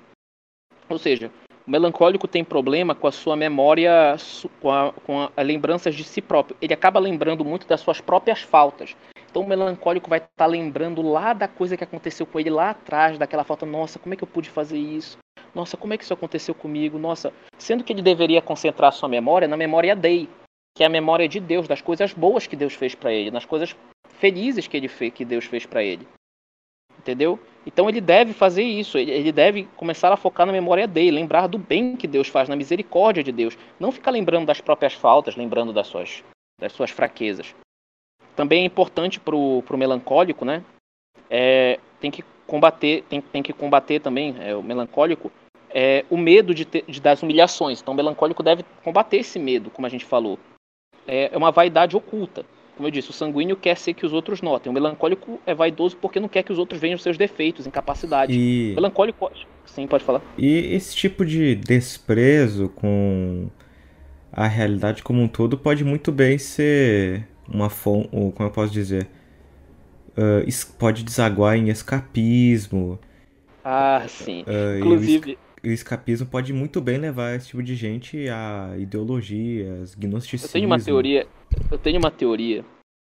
Ou seja, o melancólico tem problema com a sua memória, com, a, com lembranças de si próprio. Ele acaba lembrando muito das suas próprias faltas. Então o melancólico vai estar tá lembrando lá da coisa que aconteceu com ele lá atrás, daquela falta. Nossa, como é que eu pude fazer isso? Nossa, como é que isso aconteceu comigo? Nossa, sendo que ele deveria concentrar sua memória na memória Dei, que é a memória de Deus, das coisas boas que Deus fez para ele, nas coisas felizes que ele fez, que Deus fez para ele. Entendeu? Então ele deve fazer isso, ele deve começar a focar na memória dele, lembrar do bem que Deus faz, na misericórdia de Deus. Não ficar lembrando das próprias faltas, lembrando das suas, das suas fraquezas. Também é importante para o melancólico, né? É, tem que combater, tem, tem que combater também, é, o melancólico, é, o medo de, ter, de, das humilhações. Então o melancólico deve combater esse medo, como a gente falou. É, é uma vaidade oculta. Como eu disse, o sanguíneo quer ser que os outros notem. O melancólico é vaidoso porque não quer que os outros vejam seus defeitos, incapacidade. E... O melancólico. Sim, pode falar. E esse tipo de desprezo com a realidade como um todo pode muito bem ser uma fonte. Como eu posso dizer? Uh, pode desaguar em escapismo. Ah, sim. Uh, Inclusive. O escapismo pode muito bem levar esse tipo de gente a ideologias, gnosticismo. Eu tenho uma teoria, eu tenho uma teoria, eu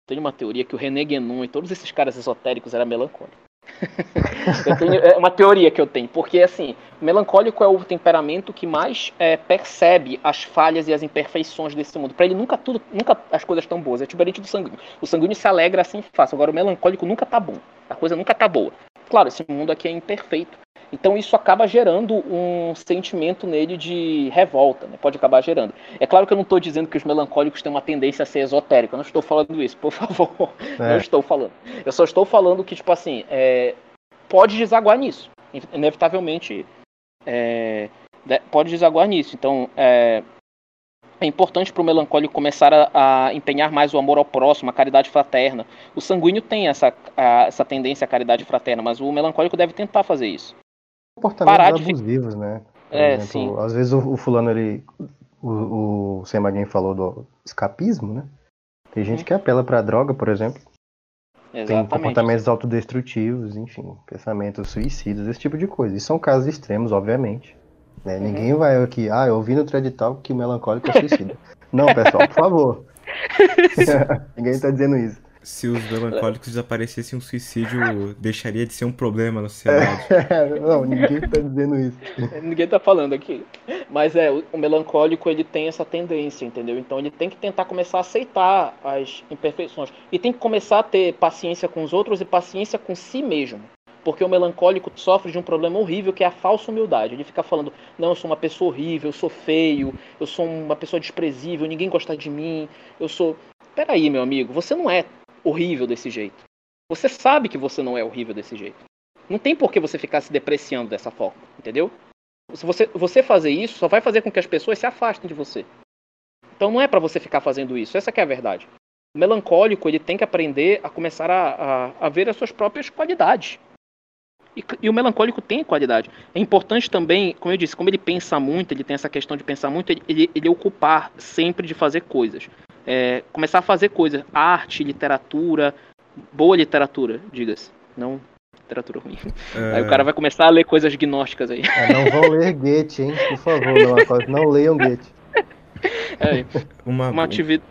tenho uma teoria que o René Guénon e todos esses caras esotéricos eram melancólicos. tenho, é uma teoria que eu tenho, porque assim, o melancólico é o temperamento que mais é, percebe as falhas e as imperfeições desse mundo. Para ele nunca tudo, nunca as coisas estão boas. É diferente do sanguíneo. O sanguíneo se alegra assim fácil. Agora o melancólico nunca tá bom. A coisa nunca tá boa. Claro, esse mundo aqui é imperfeito. Então isso acaba gerando um sentimento nele de revolta, né? pode acabar gerando. É claro que eu não estou dizendo que os melancólicos têm uma tendência a ser esotérica, eu não estou falando isso, por favor, é. não estou falando. Eu só estou falando que, tipo assim, é, pode desaguar nisso, inevitavelmente é, pode desaguar nisso. Então, é, é importante para o melancólico começar a, a, empenhar mais o amor ao próximo, a caridade fraterna. O sanguíneo tem essa, a, essa tendência à caridade fraterna, mas o melancólico deve tentar fazer isso comportamentos abusivos, de... né? Por é, exemplo, sim. Às vezes o, o fulano ele. O, o Sem Maguinho falou do escapismo, né? Tem gente hum. que apela pra droga, por exemplo. Exatamente. Tem comportamentos autodestrutivos, enfim, pensamentos suicidas, esse tipo de coisa. E são casos extremos, obviamente. Né? Uhum. Ninguém vai aqui, ah, eu ouvi no thread tal que o melancólico é suicida. Não, pessoal, por favor. Ninguém tá dizendo isso se os melancólicos desaparecessem, um suicídio deixaria de ser um problema na sociedade. não, ninguém tá dizendo isso. ninguém tá falando aqui. Mas é, o, melancólico ele tem essa tendência, entendeu? Então ele tem que tentar começar a aceitar as imperfeições. E tem que começar a ter paciência com os outros e paciência com si mesmo. Porque o melancólico sofre de um problema horrível que é a falsa humildade. Ele fica falando: não, eu sou uma pessoa horrível, eu sou feio, eu sou uma pessoa desprezível, ninguém gosta de mim, eu sou. Peraí, meu amigo, você não é horrível desse jeito. Você sabe que você não é horrível desse jeito. Não tem por que você ficar se depreciando dessa forma, entendeu? Se você, você fazer isso, só vai fazer com que as pessoas se afastem de você. Então não é para você ficar fazendo isso, essa é a verdade. O melancólico, ele tem que aprender a começar a, a, a ver as suas próprias qualidades. E, e, o melancólico tem qualidade. É importante também, como eu disse, como ele pensa muito, ele tem essa questão de pensar muito, ele, ele, ele ocupar sempre de fazer coisas é, começar a fazer coisas, arte, literatura, boa literatura, diga-se, não literatura ruim. É... Aí o cara vai começar a ler coisas gnósticas aí. É, não vão ler Goethe, hein? Por favor, não, não leiam Goethe. É, uma, uma atividade.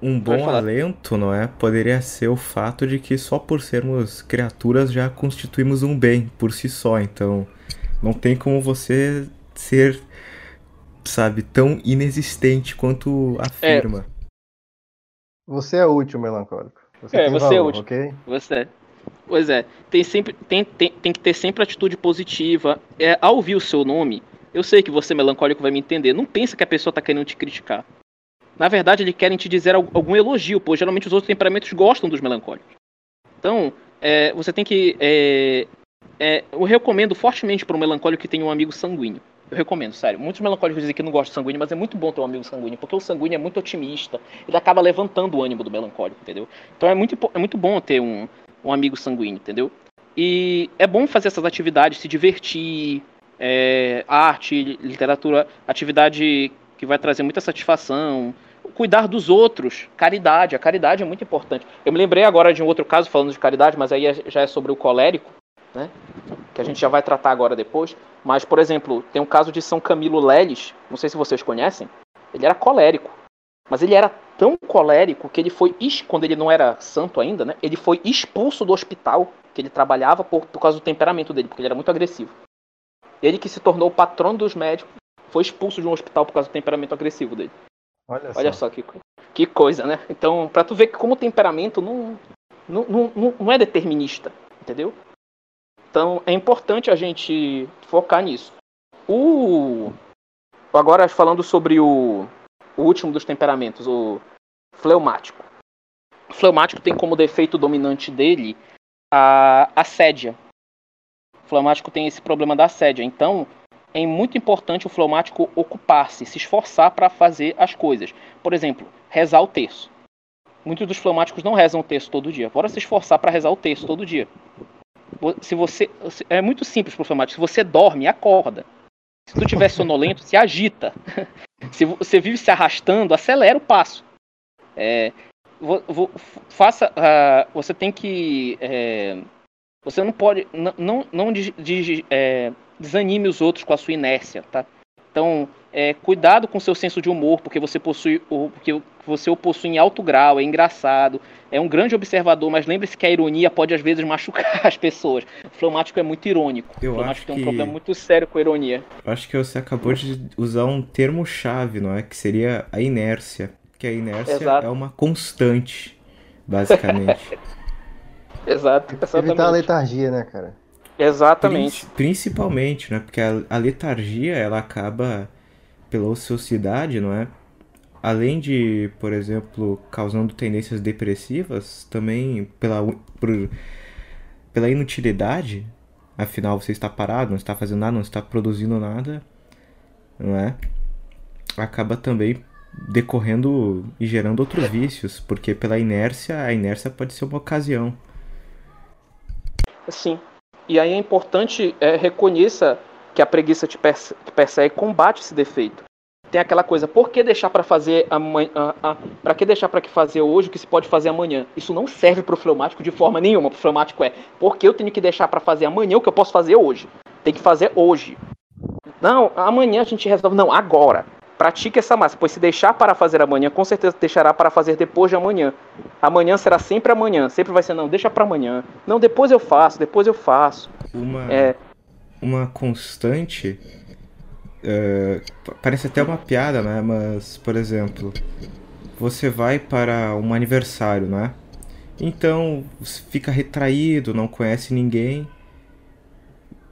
Um bom alento, não é? Poderia ser o fato de que só por sermos criaturas já constituímos um bem por si só. Então, não tem como você ser, sabe, tão inexistente quanto afirma. É Você é útil, melancólico. Você é, você é valor, é útil. ok? Você é. Pois é. Tem, sempre, tem, tem, tem que ter sempre atitude positiva. É, ao ouvir o seu nome, eu sei que você, melancólico, vai me entender. Não pensa que a pessoa está querendo te criticar. Na verdade, eles querem te dizer algum elogio, pois geralmente os outros temperamentos gostam dos melancólicos. Então, é, você tem que. É, é, eu recomendo fortemente para um melancólico que tenha um amigo sanguíneo. Eu recomendo, sério. Muitos melancólicos dizem que não gostam de sanguíneo, mas é muito bom ter um amigo sanguíneo, porque o sanguíneo é muito otimista. Ele acaba levantando o ânimo do melancólico, entendeu? Então é muito, é muito bom ter um, um amigo sanguíneo, entendeu? E é bom fazer essas atividades, se divertir, é, arte, literatura, atividade que vai trazer muita satisfação, cuidar dos outros, caridade. A caridade é muito importante. Eu me lembrei agora de um outro caso falando de caridade, mas aí é, já é sobre o colérico, né? Que a gente já vai tratar agora depois. Mas, por exemplo, tem um caso de São Camilo Leles, não sei se vocês conhecem. Ele era colérico, mas ele era tão colérico que ele foi, quando ele não era santo ainda, né? Ele foi expulso do hospital que ele trabalhava por, por causa do temperamento dele, porque ele era muito agressivo. Ele que se tornou o patrono dos médicos foi expulso de um hospital por causa do temperamento agressivo dele. Olha, Olha só, só que, que coisa, né? Então, pra tu ver que como o temperamento não, não, não, não é determinista, entendeu? Então, é importante a gente focar nisso. O agora falando sobre o, o último dos temperamentos, o fleumático. O fleumático tem como defeito dominante dele a assédia. O fleumático tem esse problema da assédia. Então, é muito importante o fleumático ocupar-se, se esforçar para fazer as coisas. Por exemplo, rezar o terço. Muitos dos fleumáticos não rezam o terço todo dia. Bora se esforçar para rezar o terço todo dia. Se você é muito simples para o fleumático. Se você dorme, acorda. Se tu estiver sonolento, se agita. Se você vive se arrastando, acelera o passo. É, vou, vou, faça, uh, você tem que, é, você não pode, não, não, não de, de, é, desanime os outros com a sua inércia, tá? Então, é, cuidado com seu senso de humor, porque você possui, porque você o possui em alto grau, é engraçado, é um grande observador, mas lembre-se que a ironia pode às vezes machucar as pessoas. O fleumático é muito irônico. Eu o fleumático acho tem um que... problema muito sério com a ironia. Eu acho que você acabou de usar um termo-chave, não é? Que seria a inércia. Que a inércia Exato. é uma constante, basicamente. Exato, exatamente. Evitar a letargia, né, cara? Exatamente. Principalmente, né? Porque a, a letargia, ela acaba pela ociosidade, não é? Além de, por exemplo, causando tendências depressivas, também pela, por, pela inutilidade, afinal você está parado, não está fazendo nada, não está produzindo nada, não é? Acaba também decorrendo e gerando outros vícios, porque pela inércia, a inércia pode ser uma ocasião. Sim, e aí é importante é, reconheça que a preguiça te persegue e combate esse defeito. Tem aquela coisa, por que deixar para fazer amanhã? Para que deixar para que fazer hoje o que se pode fazer amanhã? Isso não serve para o fleumático de forma nenhuma. Para o fleumático é, por que eu tenho que deixar para fazer amanhã o que eu posso fazer hoje? Tem que fazer hoje. Não, amanhã a gente resolve. Não, agora. Pratique essa massa, pois se deixar para fazer amanhã, com certeza deixará para fazer depois de amanhã. Amanhã será sempre amanhã, sempre vai ser não, deixa para amanhã. Não, depois eu faço, depois eu faço. Uma, é... uma constante. Uh, parece até uma piada, né? Mas, por exemplo, você vai para um aniversário, né? Então você fica retraído, não conhece ninguém.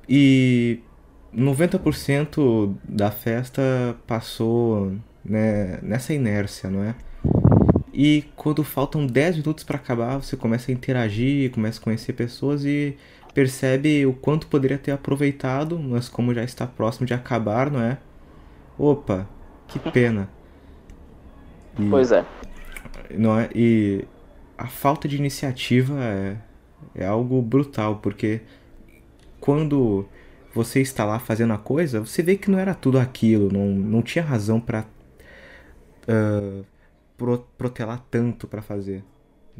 E 90% da festa passou né, nessa inércia, não é? E quando faltam 10 minutos para acabar, você começa a interagir, começa a conhecer pessoas e percebe o quanto poderia ter aproveitado, mas como já está próximo de acabar, não é? Opa, que pena. E, pois é. Não é? E a falta de iniciativa é, é algo brutal, porque quando você está lá fazendo a coisa, você vê que não era tudo aquilo, não, não tinha razão para uh, pro, protelar tanto para fazer.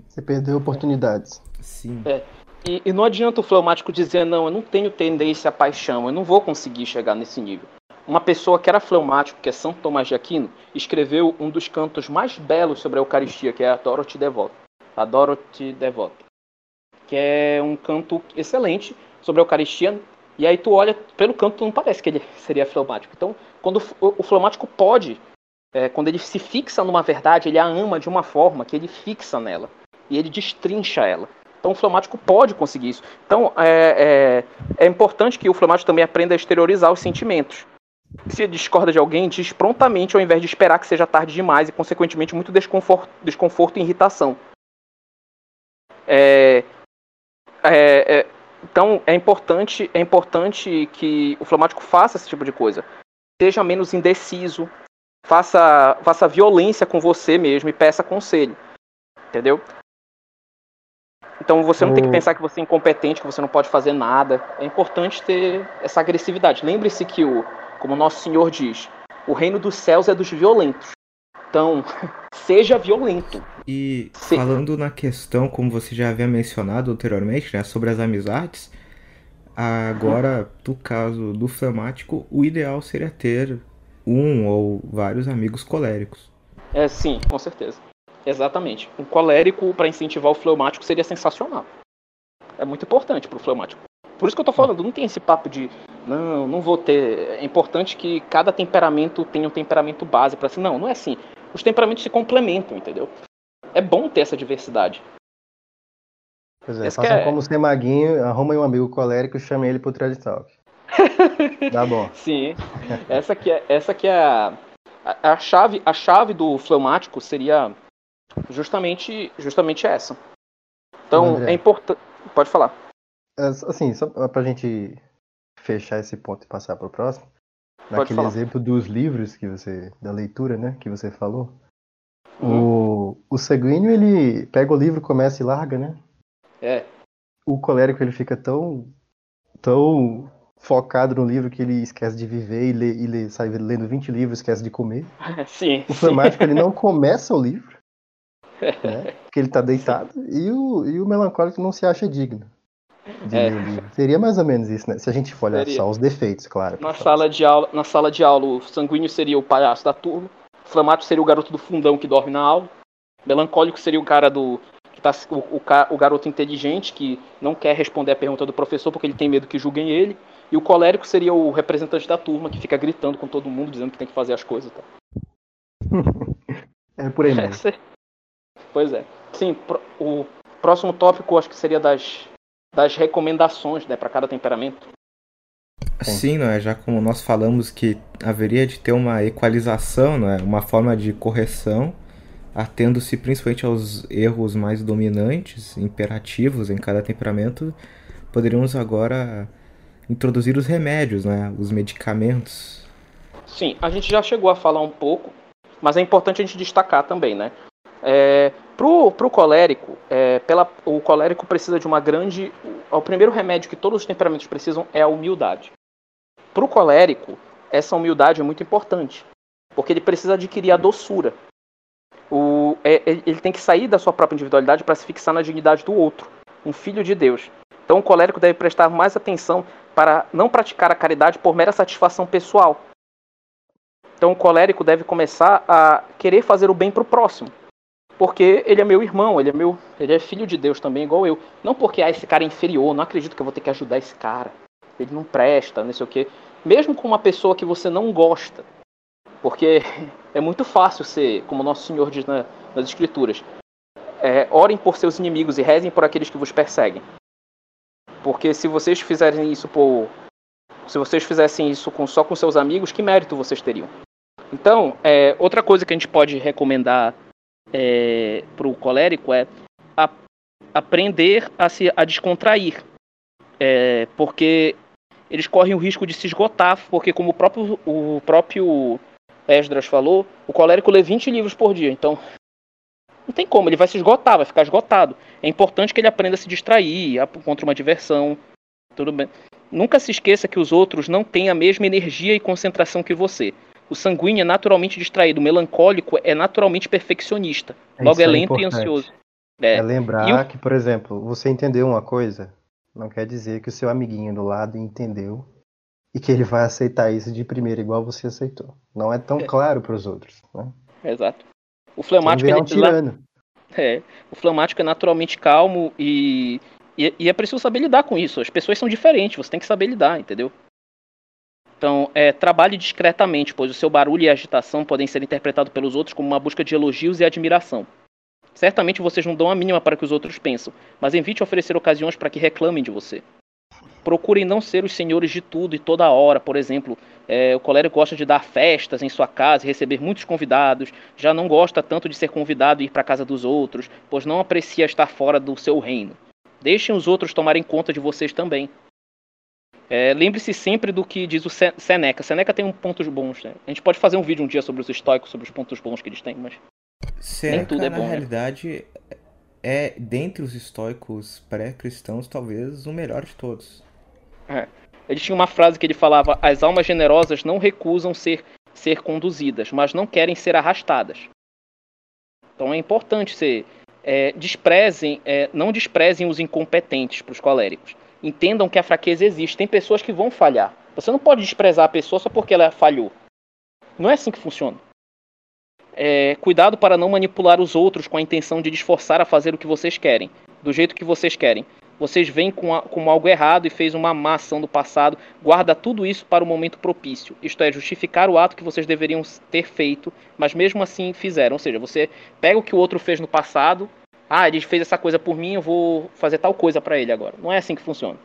Você perdeu oportunidades. Sim. É. E, e, não adianta o fleumático dizer, não, eu não tenho tendência à paixão, eu não vou conseguir chegar nesse nível. Uma pessoa que era fleumático, que é São Tomás de Aquino, escreveu um dos cantos mais belos sobre a Eucaristia, que é Adoro-te Devoto. Adoro-te Devoto. Que é um canto excelente sobre a Eucaristia, e aí tu olha pelo canto, não parece que ele seria fleumático. Então, quando o, fleumático pode é, quando ele se fixa numa verdade, ele a ama de uma forma que ele fixa nela e ele destrincha ela. Então o fleumático pode conseguir isso. Então é, é, é importante que o fleumático também aprenda a exteriorizar os sentimentos. Se discorda de alguém, diz prontamente ao invés de esperar que seja tarde demais e, consequentemente, muito desconforto, desconforto e irritação. É, é, é, então é importante, é importante que o fleumático faça esse tipo de coisa. Seja menos indeciso, faça, faça violência com você mesmo e peça conselho. Entendeu? Então você não tem que pensar que você é incompetente, que você não pode fazer nada. É importante ter essa agressividade. Lembre-se que, o, como nosso Senhor diz, o reino dos céus é dos violentos. Então, seja violento. E Se... falando na questão, como você já havia mencionado anteriormente, né, sobre as amizades, agora, no caso do flamático, o ideal seria ter um ou vários amigos coléricos. É, sim, com certeza. Exatamente. Um colérico para incentivar o fleumático seria sensacional. É muito importante para o fleumático. Por isso que eu tô falando, não tem esse papo de não, não vou ter. É importante que cada temperamento tenha um temperamento base para assim. Não, não é assim. Os temperamentos se complementam, entendeu? É bom ter essa diversidade. Pois é, façam é... como ser maguinho, arrumem um amigo colérico e chame ele pro Thread Talk. Tá bom. Sim. Essa que é, essa que é a, a, a, chave, a chave do fleumático seria justamente, justamente essa. Então, André, é importante. Pode falar. É, assim, só pra gente fechar esse ponto e passar pro próximo. Naquele exemplo dos livros que você. da leitura, né? Que você falou. Uhum. O, o sanguíneo, ele pega o livro, começa e larga, né? É. O colérico, ele fica tão. tão focado no livro que ele esquece de viver e, lê, e lê, sai lendo 20 livros, esquece de comer. Sim. O flamático, ele não começa o livro, né? Porque ele tá deitado, e o, e o melancólico não se acha digno. De é. Seria mais ou menos isso, né? Se a gente for olhar seria. só os defeitos, claro. Na sala, de aula, na sala de aula, o sanguíneo seria o palhaço da turma, o flamático seria o garoto do fundão que dorme na aula, o melancólico seria o cara do tá, o, o, o, garoto inteligente que não quer responder a pergunta do professor porque ele tem medo que julguem ele. E o colérico seria o representante da turma que fica gritando com todo mundo, dizendo que tem que fazer as coisas. Tá? é por aí mesmo. Pois é. Sim, o próximo tópico acho que seria das, das recomendações né, para cada temperamento. Sim, não é? Já como nós falamos que haveria de ter uma equalização, não é? Uma forma de correção atendo-se principalmente aos erros mais dominantes, imperativos em cada temperamento, poderíamos agora introduzir os remédios, né? os medicamentos. Sim, a gente já chegou a falar um pouco, mas é importante a gente destacar também, né? É, pro, pro colérico, é, pela, o colérico precisa de uma grande. O, o primeiro remédio que todos os temperamentos precisam é a humildade. Pro colérico, essa humildade é muito importante, porque ele precisa adquirir a doçura o, é, ele tem que sair da sua própria individualidade para se fixar na dignidade do outro, um filho de Deus. Então o colérico deve prestar mais atenção para não praticar a caridade por mera satisfação pessoal. Então o colérico deve começar a querer fazer o bem para o próximo. Porque ele é meu irmão, ele é meu, ele é filho de Deus também, igual eu. Não porque ah, esse cara é inferior, não acredito que eu vou ter que ajudar esse cara. Ele não presta, não sei o quê. Mesmo com uma pessoa que você não gosta, porque é muito fácil ser, como nosso Senhor diz na, nas Escrituras, é, orem por seus inimigos e rezem por aqueles que vos perseguem. Porque se vocês fizerem isso por. Se vocês fizessem isso com, só com seus amigos, que mérito vocês teriam? Então, é, outra coisa que a gente pode recomendar é, para o colérico é a, aprender a se a descontrair. É, porque eles correm o risco de se esgotar, porque como o próprio, o próprio Esdras falou, o colérico lê 20 livros por dia. Então, não tem como, ele vai se esgotar, vai ficar esgotado. É importante que ele aprenda a se distrair, a, contra uma diversão. Tudo bem. Nunca se esqueça que os outros não têm a mesma energia e concentração que você. O sanguíneo é naturalmente distraído, o melancólico é naturalmente perfeccionista. Logo é, é lento é e ansioso. É, é lembrar o... que, por exemplo, você entendeu uma coisa, não quer dizer que o seu amiguinho do lado entendeu e que ele vai aceitar isso de primeira, igual você aceitou. Não é tão é. claro para os outros. Né? Exato. O flamático é um tirano. É, o é naturalmente calmo e, e, e, é preciso saber lidar com isso. As pessoas são diferentes, você tem que saber lidar, entendeu? Então, é, trabalhe discretamente, pois o seu barulho e agitação podem ser interpretados pelos outros como uma busca de elogios e admiração. Certamente vocês não dão a mínima para que os outros pensam, mas evite oferecer ocasiões para que reclamem de você. Procurem não ser os senhores de tudo e toda hora, por exemplo. É, o colérico gosta de dar festas em sua casa e receber muitos convidados. Já não gosta tanto de ser convidado e ir para a casa dos outros, pois não aprecia estar fora do seu reino. Deixem os outros tomarem conta de vocês também. É, Lembre-se sempre do que diz o Seneca. Seneca tem um pontos bons. Né? A gente pode fazer um vídeo um dia sobre os estoicos, sobre os pontos bons que eles têm, mas Seneca, nem tudo é bom. Na né? realidade, é dentre os estoicos pré-cristãos talvez o melhor de todos. É. Ele tinha uma frase que ele falava: As almas generosas não recusam ser, ser conduzidas, mas não querem ser arrastadas. Então é importante ser é, desprezem, é, não desprezem os incompetentes para os coléricos. Entendam que a fraqueza existe. Tem pessoas que vão falhar. Você não pode desprezar a pessoa só porque ela falhou. Não é assim que funciona. É, cuidado para não manipular os outros com a intenção de esforçar a fazer o que vocês querem, do jeito que vocês querem. Vocês veem com, a, com algo errado e fez uma má ação do passado. Guarda tudo isso para o momento propício. Isto é, justificar o ato que vocês deveriam ter feito, mas mesmo assim fizeram. Ou seja, você pega o que o outro fez no passado. Ah, ele fez essa coisa por mim, eu vou fazer tal coisa para ele agora. Não é assim que funciona.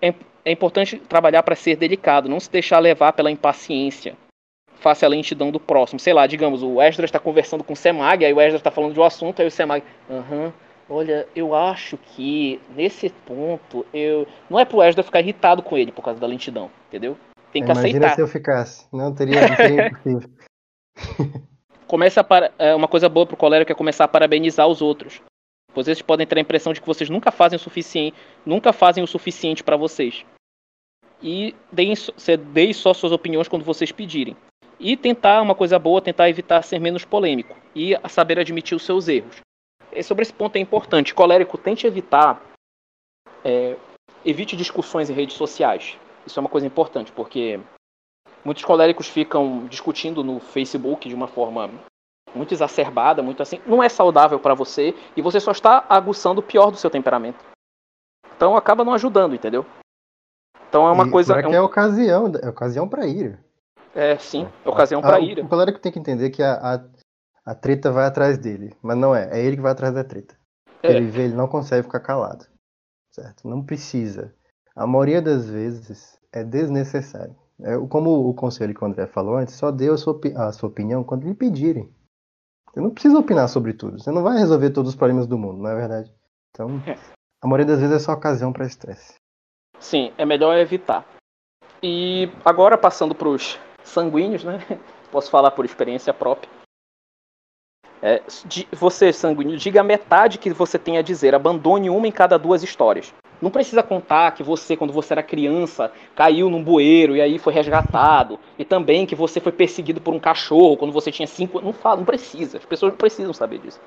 É, é importante trabalhar para ser delicado, não se deixar levar pela impaciência face à lentidão do próximo. Sei lá, digamos, o Esdras está conversando com o Semag, aí o Esdras está falando de um assunto, aí o Semag, aham, uh Olha, eu acho que nesse ponto eu não é pro Esdra ficar irritado com ele por causa da lentidão, entendeu? Tem que Imagina aceitar. Se eu ficasse, não teria, não teria. Começa a é uma coisa boa pro colérico é começar a parabenizar os outros. Pois eles podem ter a impressão de que vocês nunca fazem o suficiente, nunca fazem o suficiente para vocês. E deem, deem só suas opiniões quando vocês pedirem. E tentar uma coisa boa, tentar evitar ser menos polêmico e saber admitir os seus erros sobre esse ponto é importante. Colérico, tente evitar. É, evite discussões em redes sociais. Isso é uma coisa importante, porque muitos coléricos ficam discutindo no Facebook de uma forma muito exacerbada, muito assim. Não é saudável para você e você só está aguçando o pior do seu temperamento. Então acaba não ajudando, entendeu? Então é uma e coisa. É, um... é ocasião, é ocasião para ir. É, sim, é ocasião para ir. O colérico tem que entender que a, a a treta vai atrás dele. Mas não é, é ele que vai atrás da treta. É. Ele vê, ele não consegue ficar calado. Certo? Não precisa. A maioria das vezes é desnecessário. É, como o conselho que o André falou antes, só dê a sua, a sua opinião quando lhe pedirem. Você não precisa opinar sobre tudo. Você não vai resolver todos os problemas do mundo, não é verdade? Então, é. a maioria das vezes é só ocasião para estresse. Sim, é melhor evitar. E agora passando para os sanguíneos, né? Posso falar por experiência própria. É, você, sanguíneo, diga metade que você tem a dizer. Abandone uma em cada duas histórias. Não precisa contar que você, quando você era criança, caiu num bueiro e aí foi resgatado. E também que você foi perseguido por um cachorro quando você tinha cinco. Não fala, não precisa. As pessoas não precisam saber disso.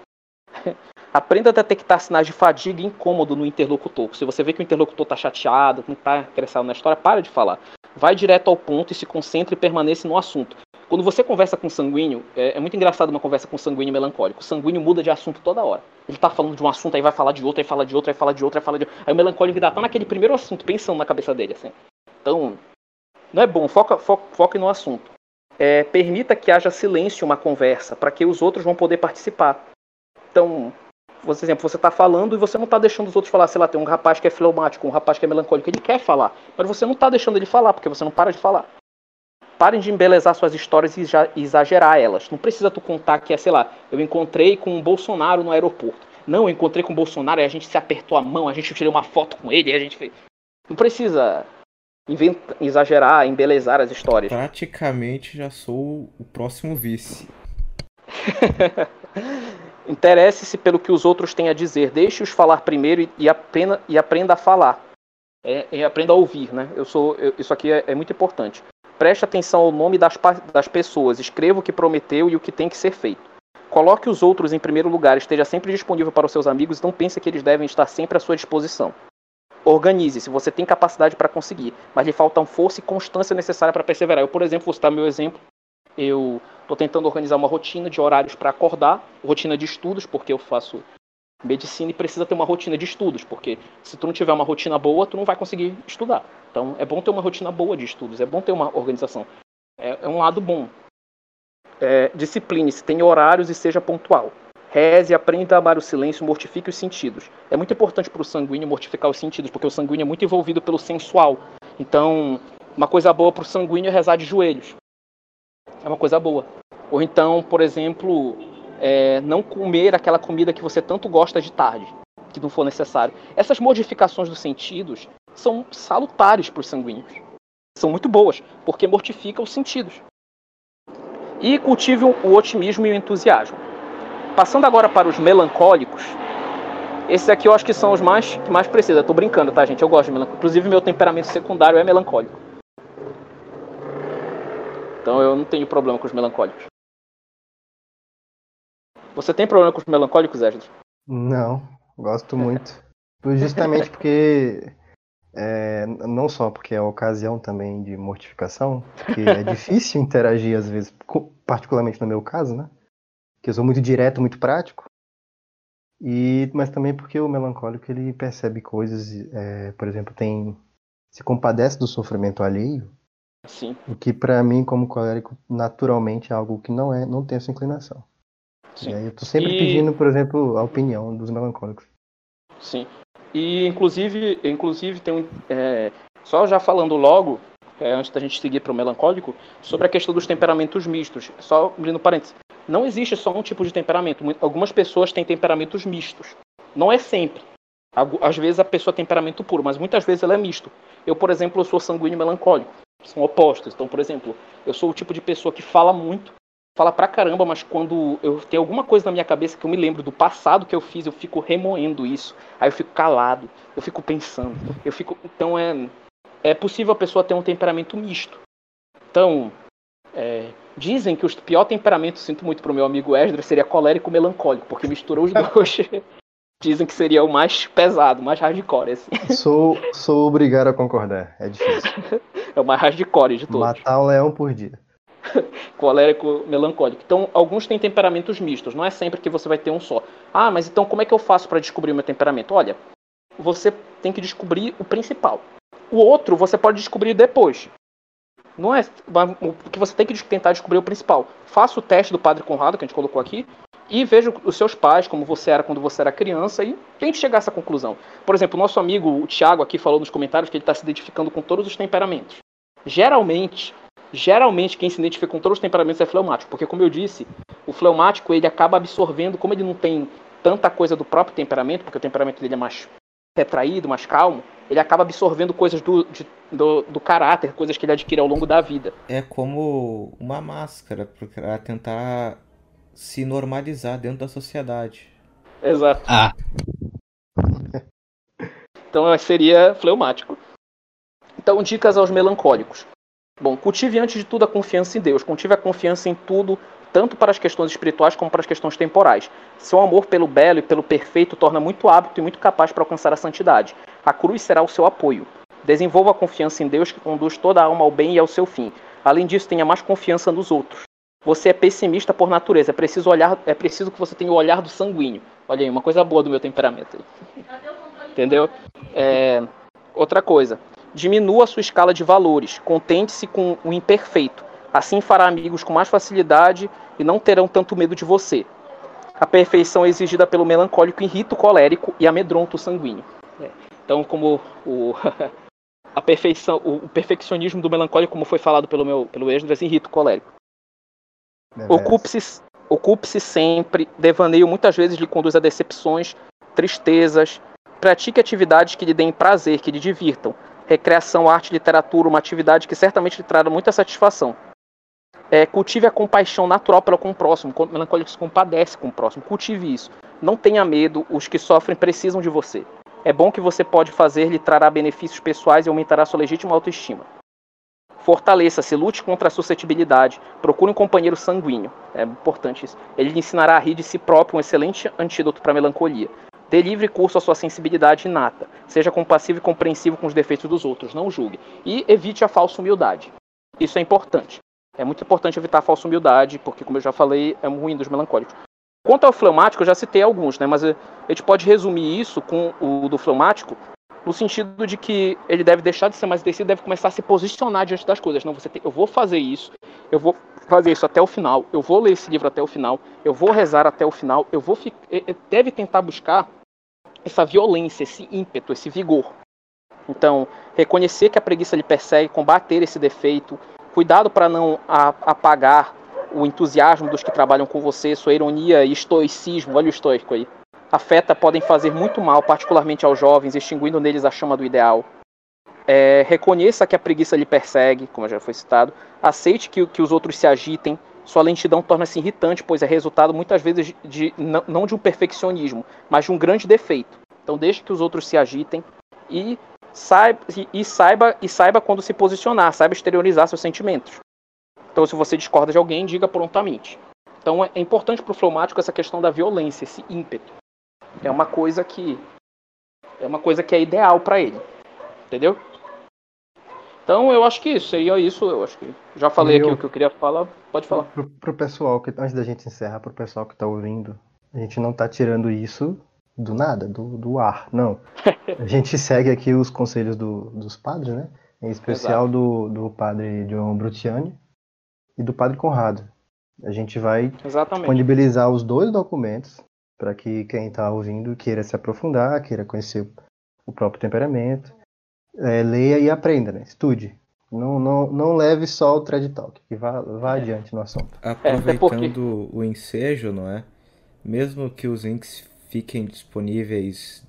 Aprenda a detectar sinais de fadiga e incômodo no interlocutor. Se você vê que o interlocutor está chateado, não está interessado na história, para de falar. Vai direto ao ponto e se concentre e permaneça no assunto. Quando você conversa com sanguíneo, é, é, muito engraçado uma conversa com sanguíneo melancólico. O sanguíneo muda de assunto toda hora. Ele tá falando de um assunto, aí vai falar de outro, aí fala de outro, aí fala de outro, aí fala de outro. Aí o melancólico ainda tá naquele primeiro assunto, pensando na cabeça dele, assim. Então, não é bom, foca, foca, foque no assunto. É, permita que haja silêncio uma conversa, para que os outros vão poder participar. Então, por exemplo, você está falando e você não está deixando os outros falar. Sei lá, tem um rapaz que é fleumático, um rapaz que é melancólico, ele quer falar, mas você não está deixando ele falar, porque você não para de falar parem de embelezar suas histórias e exagerar elas. Não precisa tu contar que é, sei lá, eu encontrei com o Bolsonaro no aeroporto. Não, eu encontrei com o Bolsonaro e a gente se apertou a mão, a gente tirou uma foto com ele e a gente fez. Não precisa inventa, exagerar, embelezar as histórias. Praticamente já sou o próximo vice. Interesse-se pelo que os outros têm a dizer. Deixe-os falar primeiro e, e, aprenda, e aprenda a falar. É, e aprenda a ouvir, né? Eu sou, eu, isso aqui é, é muito importante. Preste atenção ao nome das, das pessoas, escreva o que prometeu e o que tem que ser feito. Coloque os outros em primeiro lugar, esteja sempre disponível para os seus amigos não pense que eles devem estar sempre à sua disposição. Organize-se, você tem capacidade para conseguir, mas lhe faltam força e constância necessária para perseverar. Eu, por exemplo, vou citar meu exemplo. Eu estou tentando organizar uma rotina de horários para acordar, rotina de estudos, porque eu faço medicina precisa ter uma rotina de estudos, porque se tu não tiver uma rotina boa, tu não vai conseguir estudar. Então é bom ter uma rotina boa de estudos, é bom ter uma organização. É, é um lado bom. É, discipline-se, tenha horários e seja pontual. Reze, aprenda a amar o silêncio, mortifique os sentidos. É muito importante para o sanguíneo mortificar os sentidos, porque o sanguíneo é muito envolvido pelo sensual. Então, uma coisa boa para o sanguíneo é rezar de joelhos. É uma coisa boa. Ou então, por exemplo, é, não comer aquela comida que você tanto gosta de tarde, que não for necessário. Essas modificações dos sentidos são salutares para os sanguíneos. São muito boas, porque mortificam os sentidos. E cultive o otimismo e o entusiasmo. Passando agora para os melancólicos, esses aqui eu acho que são os mais que mais precisam. Eu tô brincando, tá, gente? Eu gosto de melancólico. Inclusive, meu temperamento secundário é melancólico. Então eu não tenho problema com os melancólicos. Você tem problema com os melancólicos, Esdras? Não, gosto muito. Justamente porque. É, não só porque é ocasião também de mortificação, que é difícil interagir às vezes, particularmente no meu caso, né? Que eu sou muito direto, muito prático. E, mas também porque o melancólico ele percebe coisas, é, por exemplo, tem se compadece do sofrimento alheio. Sim. O que para mim como colérico naturalmente é algo que não é, não tem essa inclinação. Sim. Aí eu tô sempre e... pedindo, por exemplo, a opinião dos melancólicos. Sim. E inclusive, inclusive tem um, é, só já falando logo, é, antes da gente seguir para o melancólico, sobre a questão dos temperamentos mistos. Só abrindo parênteses. Não existe só um tipo de temperamento. Algumas pessoas têm temperamentos mistos. Não é sempre. Às vezes a pessoa tem temperamento puro, mas muitas vezes ela é misto. Eu, por exemplo, eu sou sanguíneo melancólico. São opostos. Então, por exemplo, eu sou o tipo de pessoa que fala muito, fala pra caramba, mas quando eu tenho alguma coisa na minha cabeça que eu me lembro do passado que eu fiz, eu fico remoendo isso. Aí eu fico calado, eu fico pensando. Eu fico, então é é possível a pessoa ter um temperamento misto. Então, é, dizem que o pior temperamento, sinto muito pro meu amigo Esdras, seria colérico melancólico, porque misturou os dois. dizem que seria o mais pesado, o mais hardcore. Assim. Sou, sou obrigado a concordar, é difícil. é o mais hardcore de todos. Matar um leão por dia. colérico melancólico. Então, alguns têm temperamentos mistos, não é sempre que você vai ter um só. Ah, mas então como é que eu faço para descobrir o meu temperamento? Olha, você tem que descobrir o principal. O outro você pode descobrir depois. Não é o que você tem que tentar descobrir o principal. Faça o teste do Padre Conrado que a gente colocou aqui e veja os seus pais, como você era quando você era criança e tente chegar a essa conclusão. Por exemplo, nosso amigo o Thiago aqui falou nos comentários que ele está se identificando com todos os temperamentos. Geralmente, geralmente quem se identifica com todos os temperamentos é fleumático, porque como eu disse, o fleumático ele acaba absorvendo, como ele não tem tanta coisa do próprio temperamento, porque o temperamento dele é mais retraído, mais calmo, ele acaba absorvendo coisas do, de, do, do, caráter, coisas que ele adquire ao longo da vida. É como uma máscara para tentar se normalizar dentro da sociedade. Exato. Ah. Então seria fleumático. Então, dicas aos melancólicos. Bom, cultive antes de tudo a confiança em Deus. Cultive a confiança em tudo, tanto para as questões espirituais como para as questões temporais. Seu amor pelo belo e pelo perfeito torna muito hábito e muito capaz para alcançar a santidade. A cruz será o seu apoio. Desenvolva a confiança em Deus que conduz toda a alma ao bem e ao seu fim. Além disso, tenha mais confiança nos outros. Você é pessimista por natureza. É preciso olhar, é preciso que você tenha o olhar do sanguíneo. Olha aí, uma coisa boa do meu temperamento. Entendeu? É, outra coisa. Diminua a sua escala de valores. Contente-se com o imperfeito. Assim fará amigos com mais facilidade e não terão tanto medo de você. A perfeição é exigida pelo melancólico irrita o colérico e amedronta o sanguíneo. É. Então, como o, a perfeição, o, perfeccionismo do melancólico, como foi falado pelo meu pelo Esdras, irrita o colérico. Ocupe-se ocupe-se sempre, devaneio muitas vezes lhe conduz a decepções, tristezas. Pratique atividades que lhe deem prazer, que lhe divirtam. Recreação, arte, literatura, uma atividade que certamente lhe trará muita satisfação. É, cultive a compaixão natural para com o próximo. O melancólico se compadece com o próximo. Cultive isso. Não tenha medo. Os que sofrem precisam de você. É bom que você pode fazer, lhe trará benefícios pessoais e aumentará sua legítima autoestima. Fortaleça-se, lute contra a suscetibilidade. Procure um companheiro sanguíneo. É importante isso. Ele lhe ensinará a rir de si próprio, um excelente antídoto para a melancolia. Dê livre curso à sua sensibilidade inata. Seja compassivo e compreensivo com os defeitos dos outros. Não julgue. E evite a falsa humildade. Isso é importante. É muito importante evitar a falsa humildade, porque, como eu já falei, é ruim dos melancólicos. Quanto ao fleumático, eu já citei alguns, né? Mas a gente pode resumir isso com o do fleumático no sentido de que ele deve deixar de ser mais decidido, deve começar a se posicionar diante das coisas. Não, você tem, eu vou fazer isso, eu vou fazer isso até o final, eu vou ler esse livro até o final, eu vou rezar até o final, eu vou deve tentar buscar essa violência, esse ímpeto, esse vigor. Então, reconhecer que a preguiça lhe persegue, combater esse defeito, cuidado para não apagar o entusiasmo dos que trabalham com você, sua ironia e estoicismo, olha o estoico aí, afeta podem fazer muito mal, particularmente aos jovens, extinguindo neles a chama do ideal. É, reconheça que a preguiça lhe persegue, como já foi citado. Aceite que, que os outros se agitem. Sua lentidão torna-se irritante, pois é resultado muitas vezes de, de, não de um perfeccionismo, mas de um grande defeito. Então deixe que os outros se agitem e saiba, e, e saiba, e saiba quando se posicionar, saiba exteriorizar seus sentimentos. Então se você discorda de alguém, diga prontamente. Então é importante para o fleumático essa questão da violência, esse ímpeto é uma coisa que é uma coisa que é ideal para ele, entendeu? Então eu acho que isso seria isso. Eu acho que já falei eu, aqui o que eu queria falar. Pode falar. Pro, pro pessoal que antes da gente encerrar, pro pessoal que tá ouvindo, a gente não tá tirando isso do nada, do, do ar, não. A gente segue aqui os conselhos do, dos padres, né? Em especial do, do padre João Brutiani e do padre Conrado. A gente vai Exatamente. disponibilizar os dois documentos para que quem está ouvindo queira se aprofundar, queira conhecer o próprio temperamento, é, leia e aprenda, né? Estude. Não, não, não leve só o thread talk, que vá, vá é. adiante no assunto. Aproveitando é, porque... o ensejo, não é? Mesmo que os links fiquem disponíveis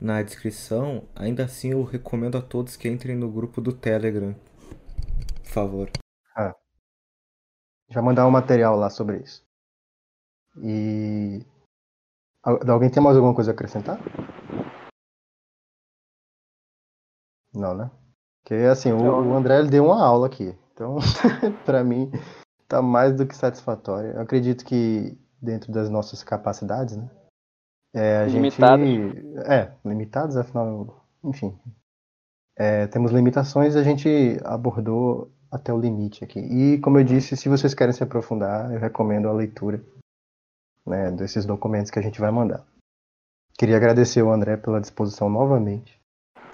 na descrição, ainda assim eu recomendo a todos que entrem no grupo do Telegram. Por favor. Ah. Já mandar um material lá sobre isso. E Alguém tem mais alguma coisa a acrescentar? Não, né? Porque assim, o, o André ele deu uma aula aqui. Então, para mim, tá mais do que satisfatório. Eu acredito que dentro das nossas capacidades, né? É, a limitadas. gente. É, limitados, afinal, enfim. É, temos limitações a gente abordou até o limite aqui. E, como eu disse, se vocês querem se aprofundar, eu recomendo a leitura né, desses documentos que a gente vai mandar. Queria agradecer o André pela disposição novamente.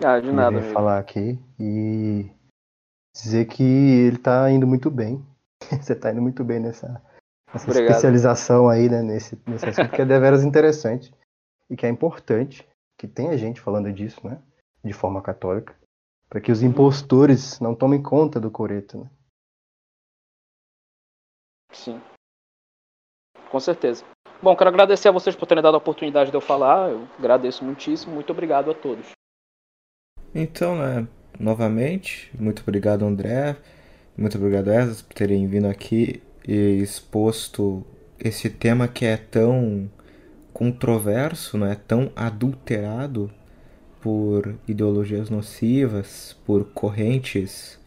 Ah, de nada. Falar aqui e dizer que ele está indo muito bem. Você está indo muito bem nessa, nessa especialização aí, né, nesse, nesse assunto que é deveras interessante e que é importante que tenha gente falando disso, né, de forma católica, para que os impostores não tomem conta do coreto, né? Sim. Com certeza. Bom, quero agradecer a vocês por terem dado a oportunidade de eu falar. Eu agradeço muitíssimo. Muito obrigado a todos. Então, né, novamente, muito obrigado, André. Muito obrigado, Esas, por terem vindo aqui e exposto esse tema que é tão controverso, não é tão adulterado por ideologias nocivas, por correntes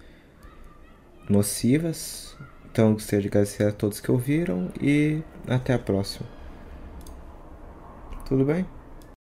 nocivas. Então, gostaria de agradecer a todos que ouviram e até a próxima. Tudo bem?